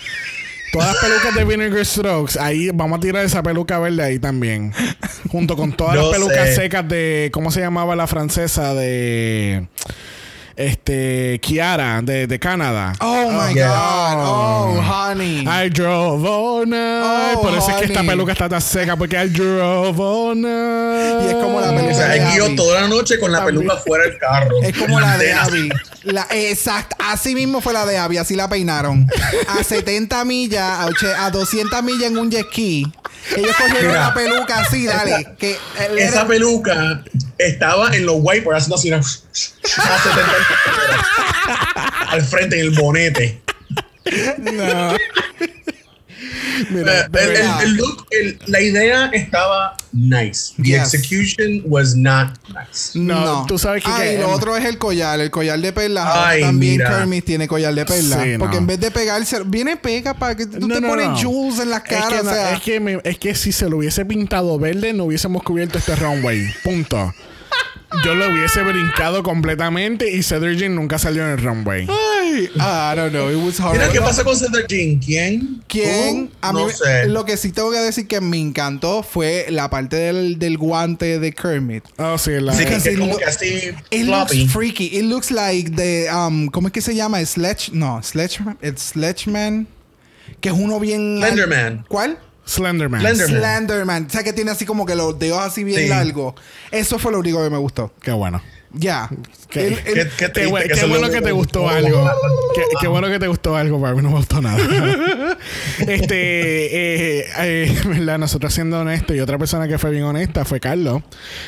Todas las pelucas de Vinegar Strokes, ahí vamos a tirar esa peluca verde ahí también. Junto con todas las pelucas sé. secas de, ¿cómo se llamaba la francesa? De, este, Kiara, de, de Canadá. Oh my yeah. God. Oh, honey. I drove all night. Oh, Por eso es que esta peluca está tan seca, porque I drove all night. Y es como la O peluca sea, de él guió Abby. toda la noche con la peluca fuera del carro. Es como la de. Abby. La, exacto. Así mismo fue la de Abby. Así la peinaron. A 70 millas, a, a 200 millas en un jet ski. Ellos cogieron Mira. la peluca así, dale. Que él Esa era- peluca estaba en los wipers haciendo así a 70 al frente en el bonete. No. Mira, el, el- el look, el- la idea estaba nice. The Yes. execution was not nice. No, tú sabes que- Ah, que- y lo otro es el collar, el collar de perlas. Ay, También mira. Kermit tiene collar de perlas. Sí, porque no. en vez de pegarse, viene pega para que tú No, te no, pones no. jewels en las Es caras. que, no- o sea, es, que me- es que si se lo hubiese pintado verde, no hubiésemos cubierto este runway. Punto. Yo lo hubiese brincado completamente y Cedric Jean nunca salió en el runway. Ay, I don't know. It was horrible. Mira, ¿qué pasa con Cedric Jean? ¿Quién? ¿Quién? A mí no sé. lo que sí tengo que decir que me encantó fue la parte del, del guante de Kermit. Oh, sí, la. Sí, que como que así It floppy. looks freaky. It looks like the um, ¿cómo es que se llama? Sledge, no, Sledgeman, it's Sledgeman, que es uno bien Slenderman. ¿Cuál? Slenderman. Slenderman. Slenderman. O sea, que tiene así como que los dedos así bien Sí. largos. Eso fue lo único que me gustó. Qué bueno. Ya. Qué, El- el- Qué- qué qué triste bu- que qué se bueno que te gustó algo. qué, qué bueno que te gustó algo. Para mí no me gustó nada. este, eh, eh, ¿verdad? Nosotros siendo honestos y otra persona que fue bien honesta fue Carlos,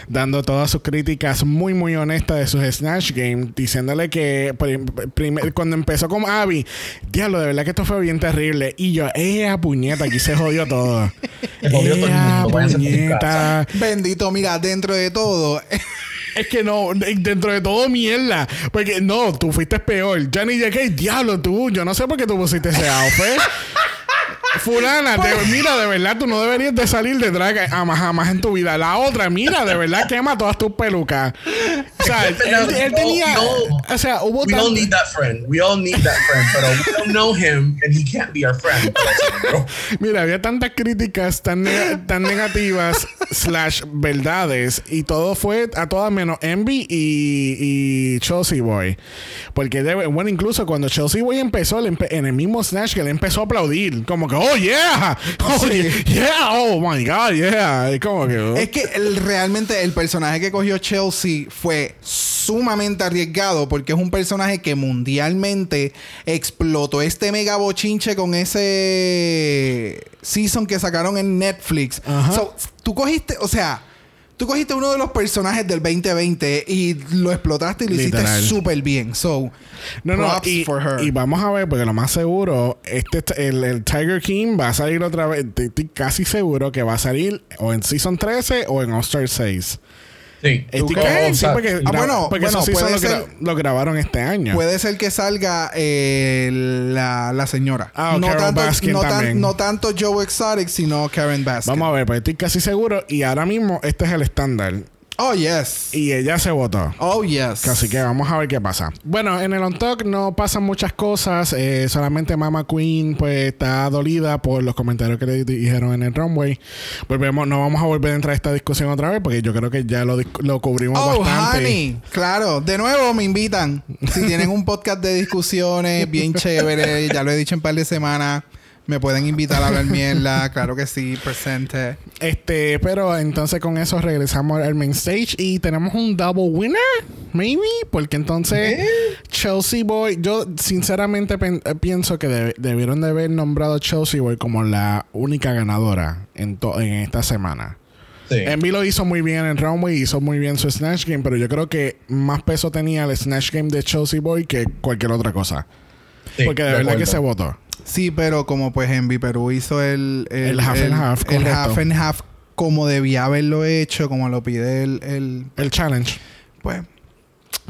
dando todas sus críticas muy, muy honestas de sus Snatch Game, diciéndole que prim- cuando empezó con Abby, diablo, de verdad que esto fue bien terrible. Y yo, ¡eh, puñeta! Aquí se jodió todo. Se jodió todo el ¡Eh, puñeta! Bendito, mira, dentro de todo. Es que no, dentro de todo mierda. Porque no, tú fuiste peor. Johnny J.K., diablo tú. Yo no sé por qué tú pusiste ese outfit. Fulana, te- mira, de verdad, tú no deberías de salir de drag jamás, jamás en tu vida. La otra, mira, de verdad, quema todas tus pelucas. O sea, él, él tenía... No, O sea, hubo We all need that friend. We all need that friend. Pero we don't know him and he can't be our friend. Mira, había tantas críticas tan, neg- tan negativas slash verdades y todo fue a todas menos Envy y, y Chelsea Boy. Porque, de- bueno, incluso cuando Chelsea Boy empezó, empe- en el mismo Snatch que él empezó a aplaudir. Como que, oh, yeah, oh, yeah, oh, my God, yeah. Y como que, oh. Es que el- realmente el personaje que cogió Chelsea fue sumamente arriesgado porque es un personaje que mundialmente explotó este mega bochinche con ese season que sacaron en Netflix. So, tú cogiste, o sea, tú cogiste uno de los personajes del 2020 y lo explotaste y lo Literal. hiciste súper bien. So, No, no, props y, for her. y vamos a ver, porque lo más seguro, este el, el Tiger King va a salir otra vez. Estoy- Estoy casi seguro que va a salir o en Season 13 o en All Star 6. Sí. Tú- sí, porque, Ah, bueno, porque bueno, season puede lo, gra- ser- lo grabaron este año. Puede ser que salga eh, la, la señora. Ah, no, Carol tanto, Baskin no, tan- también. no tanto Joe Exotic, sino Karen Baskin. Vamos a ver, pues estoy casi seguro. Y ahora mismo este es el estándar. Oh, yes. Y ella se votó. Oh, yes. Así que vamos a ver qué pasa. Bueno, en el On Talk no pasan muchas cosas. eh, solamente Mama Queen pues está dolida por los comentarios que le dijeron en el runway. Volvemos, no vamos a volver a entrar a esta discusión otra vez porque yo creo que ya lo, lo cubrimos Oh, bastante. honey. Claro. De nuevo me invitan. Si tienen un podcast de discusiones bien chévere, ya lo he dicho en un par de semanas, me pueden invitar a hablar mierda. Claro que sí, presente. Este, pero entonces con eso regresamos al main stage y tenemos un double winner, maybe, porque entonces Chelsea Boy, yo sinceramente eh, pienso que deb- debieron de haber nombrado a Chelsea Boy como la única ganadora en, en esta semana. sí. Envy lo hizo muy bien en Runway, hizo muy bien su Snatch Game, pero yo creo que más peso tenía el Snatch Game de Chelsea Boy que cualquier otra cosa. Sí, porque de, de verdad que se votó. Sí, pero como pues Envy Perú hizo el... El half and half, El half and half como debía haberlo hecho, como lo pide el... el El challenge. pues...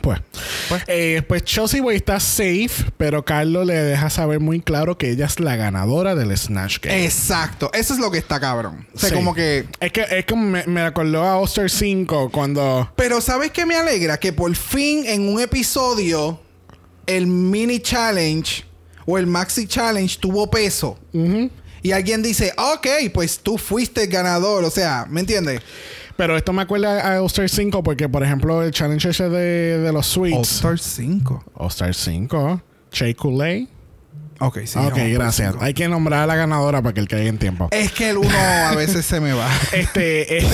Pues, Pues. eh, pues Chelsea Boy está safe, pero Carlos le deja saber muy claro que ella es la ganadora del Snatch Game. Exacto. Eso es lo que está cabrón. O sea, Sí. como que... Es que, es que me, me acordó a Oster 5 cuando. Pero ¿sabes qué me alegra? Que por fin en un episodio el mini challenge o el maxi challenge tuvo peso. Y alguien dice, ok, pues tú fuiste el ganador. O sea, ¿me entiendes? Pero esto me acuerda a Oster 5 porque, por ejemplo, el challenge ese de, de los All sweets. Star 5. Oster 5. Che Kool-Aid. Ok, sí. ok, All Star gracias. 5. Hay que nombrar a la ganadora para que él caiga en tiempo. Es que el uno a veces se me va. Este eh,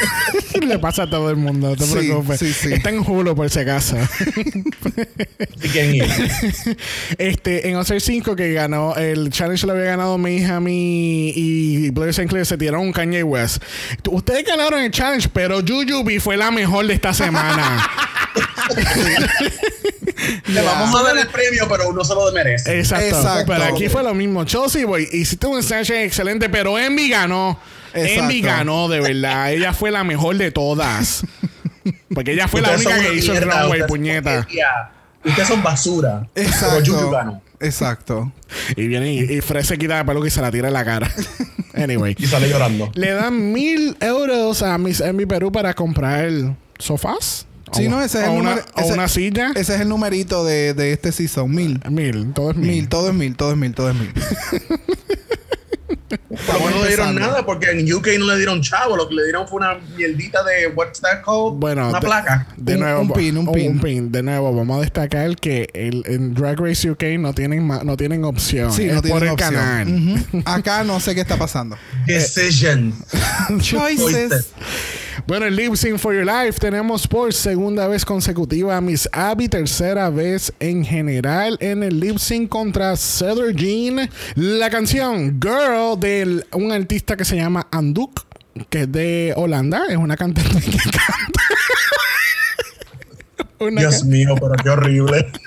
le pasa a todo el mundo, no te Sí, preocupes. sí, sí. Está en Hulu por si acaso. ¿Y quién este, en Oster 5 que ganó el challenge lo había ganado Mayhem y, y Blair Sinclair se tiraron un Kanye West. Ustedes ganaron el challenge, pero Jujubee fue la mejor de esta semana. Le vamos a dar el premio, pero uno se lo merece. Exacto. Exacto. Pero aquí fue lo mismo. Chelsea Boy, hiciste un snatch excelente, pero Envy ganó. Exacto. Envy ganó, de verdad. ella fue la mejor de todas. Porque ella fue la única que hizo el mierda, runway, ustedes son puñeta. Ustedes son basura. Exacto. Pero Juju ganó. Exacto. Y viene y, y Fred se quita la peluca y se la tira en la cara. anyway. Y sale llorando. Le dan mil euros a Miss Envy Perú para comprar sofás. Sí, no, ese es el una, número- o ese- una silla. Ese es el numerito de, de este season. Mil. Mil, todo es mil. Mil, todo es mil, todo es mil, todo es mil. Pero no le dieron nada porque en UK no le dieron chavo. Lo que le dieron fue una mierdita de, what's that called? Bueno, una de, placa. De Un- nuevo, un pin, un pin. De nuevo, vamos a destacar que el, en Drag Race UK no tienen, ma- no tienen opción. Sí, es no por tienen el opción. canal. Ujú. Acá no sé qué está pasando. Decision. Choices. Bueno, en Lip Sync for Your Life tenemos por segunda vez consecutiva a Miss Abby, tercera vez en general en el Lip Sync contra Cedar Jean. La canción Girl de un artista que se llama Anduk, que es de Holanda, es una cantante que canta. Dios mío, pero qué horrible.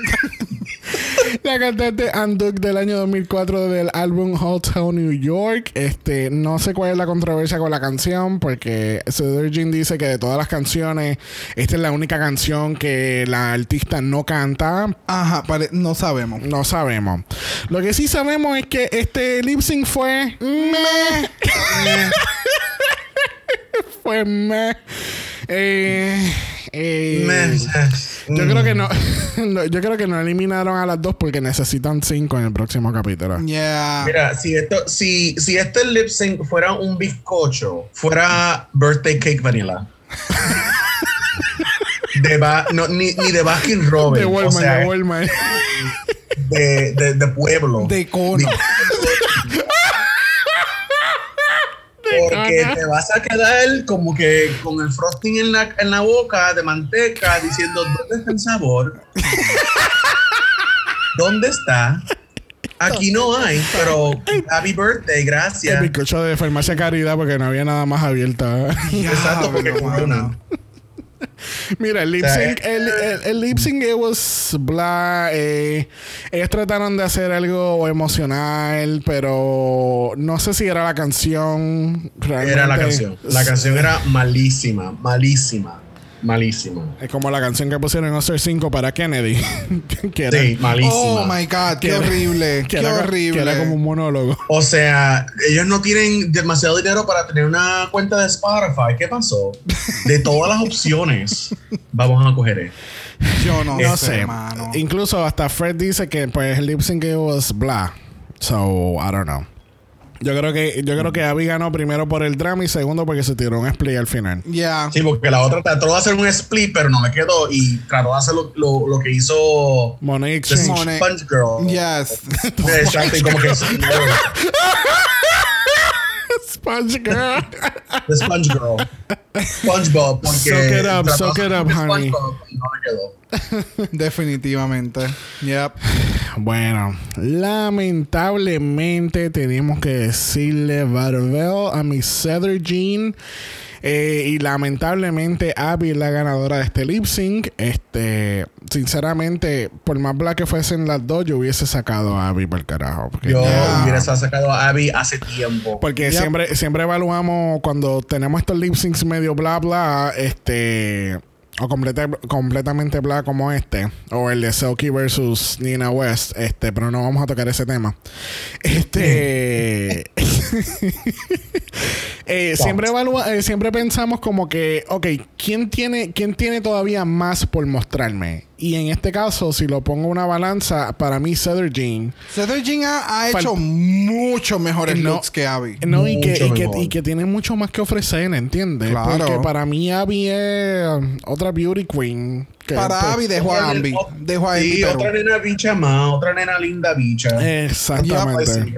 La cantante Anduk del año 2004 del álbum Hotel New York. Este, no sé cuál es la controversia con la canción, porque Jean dice que de todas las canciones, esta es la única canción que la artista no canta. Ajá, no sabemos. No sabemos. Lo que sí sabemos es que este lip sync fue. meh. fue meh. Eh, eh, yo creo que no, no, yo creo que no eliminaron a las dos porque necesitan cinco en el próximo capítulo. Yeah. Mira, si esto, si, si este lip sync fuera un bizcocho, fuera birthday cake vanilla. De ba- no, ni, ni de Baskin Robbins. De o Walmart, sea, de Walmart. de, de, de pueblo. De cono. Porque te vas a quedar como que con el frosting en la, en la boca de manteca diciendo, ¿dónde está el sabor? ¿Dónde está? Aquí no hay, pero happy birthday, El gracias. bizcocho de farmacia caridad porque no había nada más abierto. Exacto, porque corona. mano. Mira, el lip sync, el, el, el lip sync it was blah. eh, ellos trataron de hacer algo emocional, pero no sé si era la canción. Realmente. Era la canción. La canción era malísima, malísima, malísima. Es como la canción que pusieron en Oscar 5 para Kennedy. que era, Sí, malísima. Oh my God, qué horrible. Qué era, horrible. que era como un monólogo. O sea, ellos no tienen demasiado dinero para tener una cuenta de Spotify. ¿Qué pasó? De todas las opciones, vamos a coger esto. Yo no, No sé, mano. Incluso hasta Fred dice que pues el lip sync it was blah. So, I don't know. Yo creo que yo creo que Abby ganó primero por el drama y segundo porque se tiró un split al final. Yeah. Sí, porque la otra trató de hacer un split, pero no le quedó. Y trató de hacer lo, lo, lo que hizo Money The Exchange. Money. Sponge Girl. Yes. Como que Sponge Girl. The Sponge Girl. SpongeBob. Porque Soak it up, soak it up, honey. SpongeBob y no le quedó. Definitivamente. Yep. Bueno, lamentablemente tenemos que decirle Barbell a mi Cedar Jean. Eh, y lamentablemente Abby es la ganadora de este lip sync. Este, sinceramente, por más black que fuesen las dos, yo hubiese sacado a Abby por el carajo. Porque, Yo Yeah. hubiera sacado a Abby hace tiempo. porque siempre, siempre evaluamos cuando tenemos estos lip syncs medio bla bla, este. O completa- completamente bla como este. O el de Selkie versus Nina West. Este, pero no vamos a tocar ese tema. Este. eh, siempre evalua- eh, siempre pensamos como que, ok, ¿quién tiene, ¿quién tiene todavía más por mostrarme? Y en este caso, si lo pongo una balanza, para mí Cedar Jean. Cedar Jean ha, hecho mucho mejores No. looks que Abby. No, y que, y, que, y que tiene mucho más que ofrecer, ¿entiendes? Claro. Porque para mí Abby es um, otra beauty queen. que, Para pues, Abby dejó a Ambi. Dejó a otra nena bicha más, otra nena linda bicha. Exactamente. Pues sí.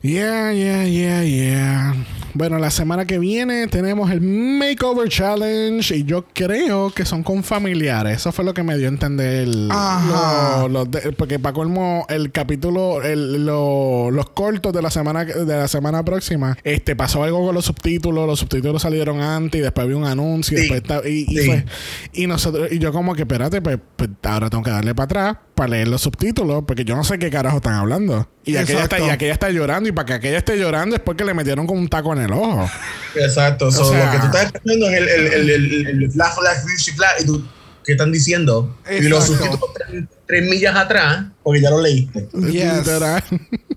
Yeah, yeah, yeah, yeah. Bueno, la semana que viene tenemos el Makeover Challenge y yo creo que son con familiares. Eso fue lo que me dio a entender. Ajá. lo- los de- porque para colmo, el capítulo, el- lo- los cortos de la semana de la semana próxima, este pasó algo con los subtítulos. Los subtítulos salieron antes y después había un anuncio. y después está- y, y Sí. fue- y nosotros, y yo como que espérate, pues, pues, ahora tengo que darle para atrás para leer los subtítulos, porque yo no sé qué carajo están hablando. Y aquella, está, Exacto. y aquella está llorando, y para que aquella esté llorando es porque le metieron con un taco en el ojo. Exacto. So, sea- lo que tú estás escuchando es el, el, el, el, el, el flash, flash, flash, flash, y tú, ¿qué están diciendo? Y los Exacto. subtítulos tres, tres millas atrás, porque ya lo leíste. Yes. Literal.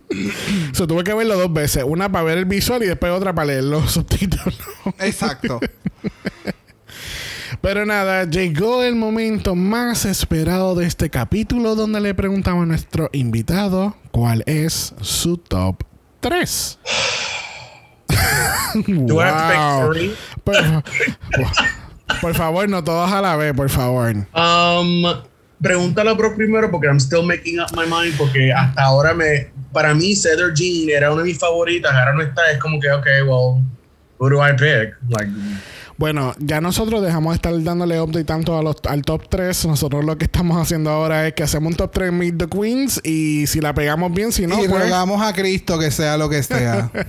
so, tuve que verlo dos veces. Una para ver el visual y después otra para leer los subtítulos. Exacto. Pero nada, llegó el momento más esperado de este capítulo donde le preguntamos a nuestro invitado cuál es su top 3. Do I have to pick three? Por, por favor, no todos a la vez, por favor. Um, pregúntalo bro primero porque I'm still making up my mind porque hasta ahora me para mí Cedar Jean era una de mis favoritas ahora no está es como que ok well who do I pick like Bueno, ya nosotros dejamos de estar dándole update tanto a los, al top 3. Nosotros lo que estamos haciendo ahora es que hacemos un top 3 Meet the Queens y si la pegamos bien, si no, y pues... rogamos a Cristo que sea lo que sea.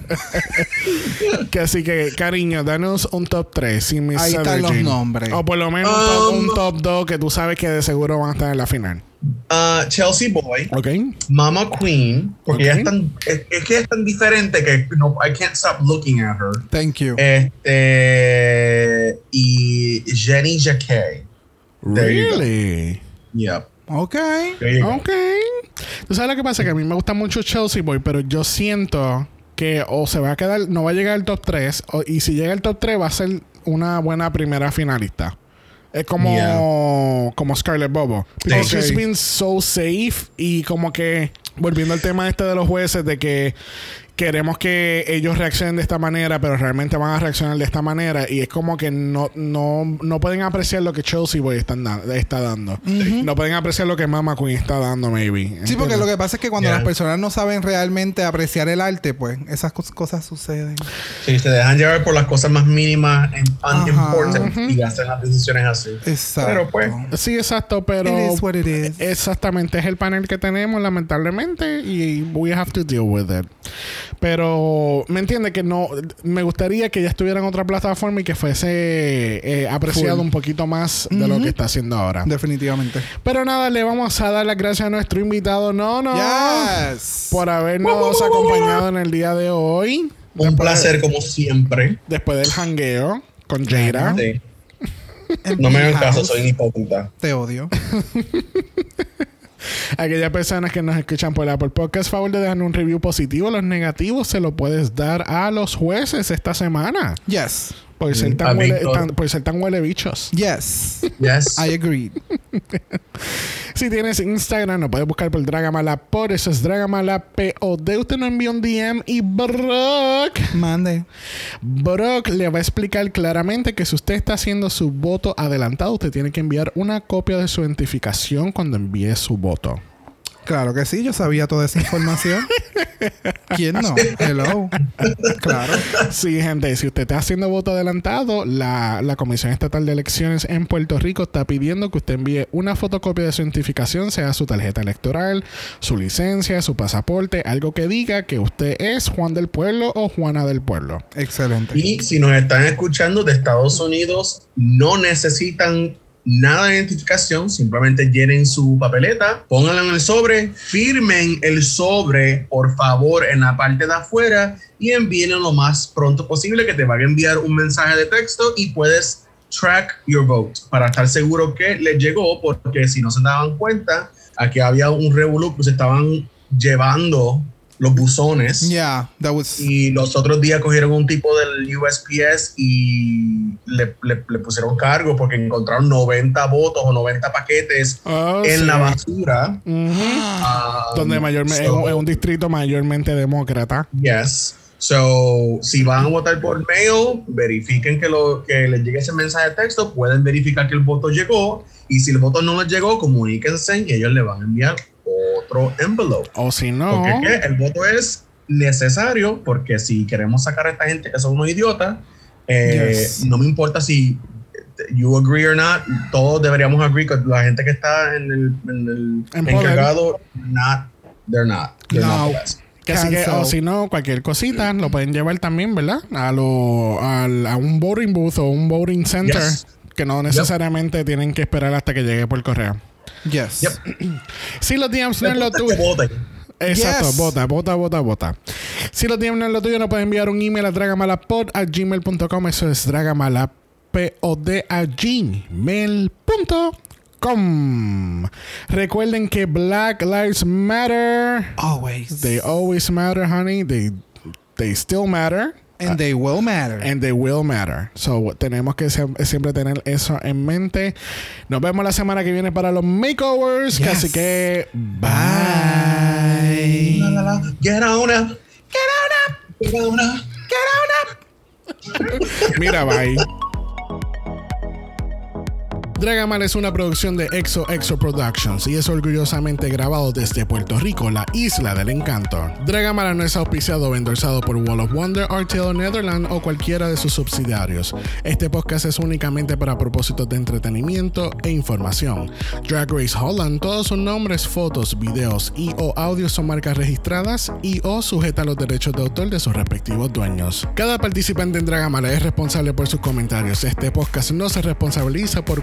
Que así que, cariño, danos un top 3 sin Ahí están los nombres. O por lo menos un top- Um, un top 2 que tú sabes que de seguro van a estar en la final. Uh, Chelsea Boy. Mama Queen porque ella es tan es, es que es tan diferente que no I can't stop looking at her Thank you. este y Jenny Jacquet. Really? yep ok. Ok. Tú sabes lo que pasa, que a mí me gusta mucho Chelsea Boy, pero yo siento que o se va a quedar, no va a llegar al top 3, o- y si llega al top 3 va a ser una buena primera finalista. Es como, como Scarlett Bobo. Because Sí. she's been so safe y como que volviendo al tema este de los jueces de que queremos que ellos reaccionen de esta manera, pero realmente van a reaccionar de esta manera y es como que no, no, no pueden apreciar lo que Chelsea Boy están da- está dando. No pueden apreciar lo que Mama Queen está dando, maybe. Sí, porque lo que pasa es que cuando Yeah. las personas no saben realmente apreciar el arte, pues esas cos- cosas suceden. Sí, se dejan llevar por las cosas más mínimas y hacen las decisiones así. Exacto. Pero pues, Sí, exacto, pero It is what it is. exactamente es el panel que tenemos, lamentablemente, y we have to deal with it. Pero me entiende que no, me gustaría que ya estuviera en otra plataforma y que fuese eh, apreciado Full. un poquito más de lo que está haciendo ahora. Definitivamente. Pero nada, le vamos a dar las gracias a nuestro invitado, no, no, Yes. por habernos acompañado en el día de hoy. un placer como siempre. Después del jangueo con. Sí. En No me hagan caso, soy un hipócrita. Te odio. Aquellas personas que nos escuchan por Apple Podcast, favor de dejar un review positivo. Los negativos se lo puedes dar a los jueces esta semana. Yes. Por ser tan, huele, tan- por ser tan huele bichos. Yes. Yes. I agree. Si tienes Instagram, nos puedes buscar por Dragamala por eso es Dragamala POD. Usted nos envía un DM y Brock, Mande. Brock le va a explicar claramente que si usted está haciendo su voto adelantado, usted tiene que enviar una copia de su identificación cuando envíe su voto. Claro que sí, yo sabía toda esa información. ¿Quién no? Hello. Claro. Sí, gente, si usted está haciendo voto adelantado, la, la Comisión Estatal de Elecciones en Puerto Rico está pidiendo que usted envíe una fotocopia de su identificación, sea su tarjeta electoral, su licencia, su pasaporte, algo que diga que usted es Juan del Pueblo o Juana del Pueblo. Excelente. Y si nos están escuchando de Estados Unidos, no necesitan nada de identificación, simplemente llenen su papeleta, pónganla en el sobre, firmen el sobre, por favor, en la parte de afuera y envíenlo lo más pronto posible, que te van a enviar un mensaje de texto y puedes track your vote para estar seguro que les llegó, porque si no se daban cuenta, aquí había un revolú, pues estaban llevando los buzones. Yeah, that was. Y los otros días cogieron un tipo del USPS y le, le- le pusieron cargo porque encontraron 90 votos o 90 paquetes Oh, en sí. la basura. Ujú. Um, Donde mayormente so, es, un, es un distrito mayormente demócrata. Yes. So, si van a votar por mail, verifiquen que, lo, que les llegue ese mensaje de texto. Pueden verificar que el voto llegó. Y si el voto no les llegó, comuníquense y ellos le van a enviar otro envelope. O si no, Porque ¿qué? el voto es necesario porque si queremos sacar a esta gente que son unos idiotas, eh, Yes. no me importa si you agree or not, todos deberíamos agree con la gente que está en el, en el encargado, not, they're not, they're No. not the best. Que así que, o si no, cualquier cosita lo pueden llevar también, ¿verdad? A, lo, al- a un voting booth o un voting center Yes. que no necesariamente tienen que esperar hasta que llegue por correo. Yes. Yep. Si los DMs no es lo tuyo. Exacto, Yes. vota, vota, vota, vota. Si los DMs no es lo tuyo, no pueden enviar un email a dragamalapod a gmail.com. Eso es dragamalapod a gmail.com. Recuerden que Black Lives Matter. Always. They always matter, honey. They, they still matter. And they will matter. And they will matter. So, tenemos que siempre tener eso en mente. Nos vemos la semana que viene para los makeovers. Yes. Así que, bye. Bye. La, la, la. Get on up. Get out Mira, bye. Dragamar es una producción de Exo Exo Productions y es orgullosamente grabado desde Puerto Rico, la isla del encanto. Dragamar no es auspiciado o endorsado por Wall of Wonder, RTL Netherlands o cualquiera de sus subsidiarios. Este podcast es únicamente para propósitos de entretenimiento e información. Drag Race Holland, todos sus nombres, fotos, videos y o audios son marcas registradas y o sujeta a los derechos de autor de sus respectivos dueños. Cada participante en Dragamar es responsable por sus comentarios. Este podcast no se responsabiliza por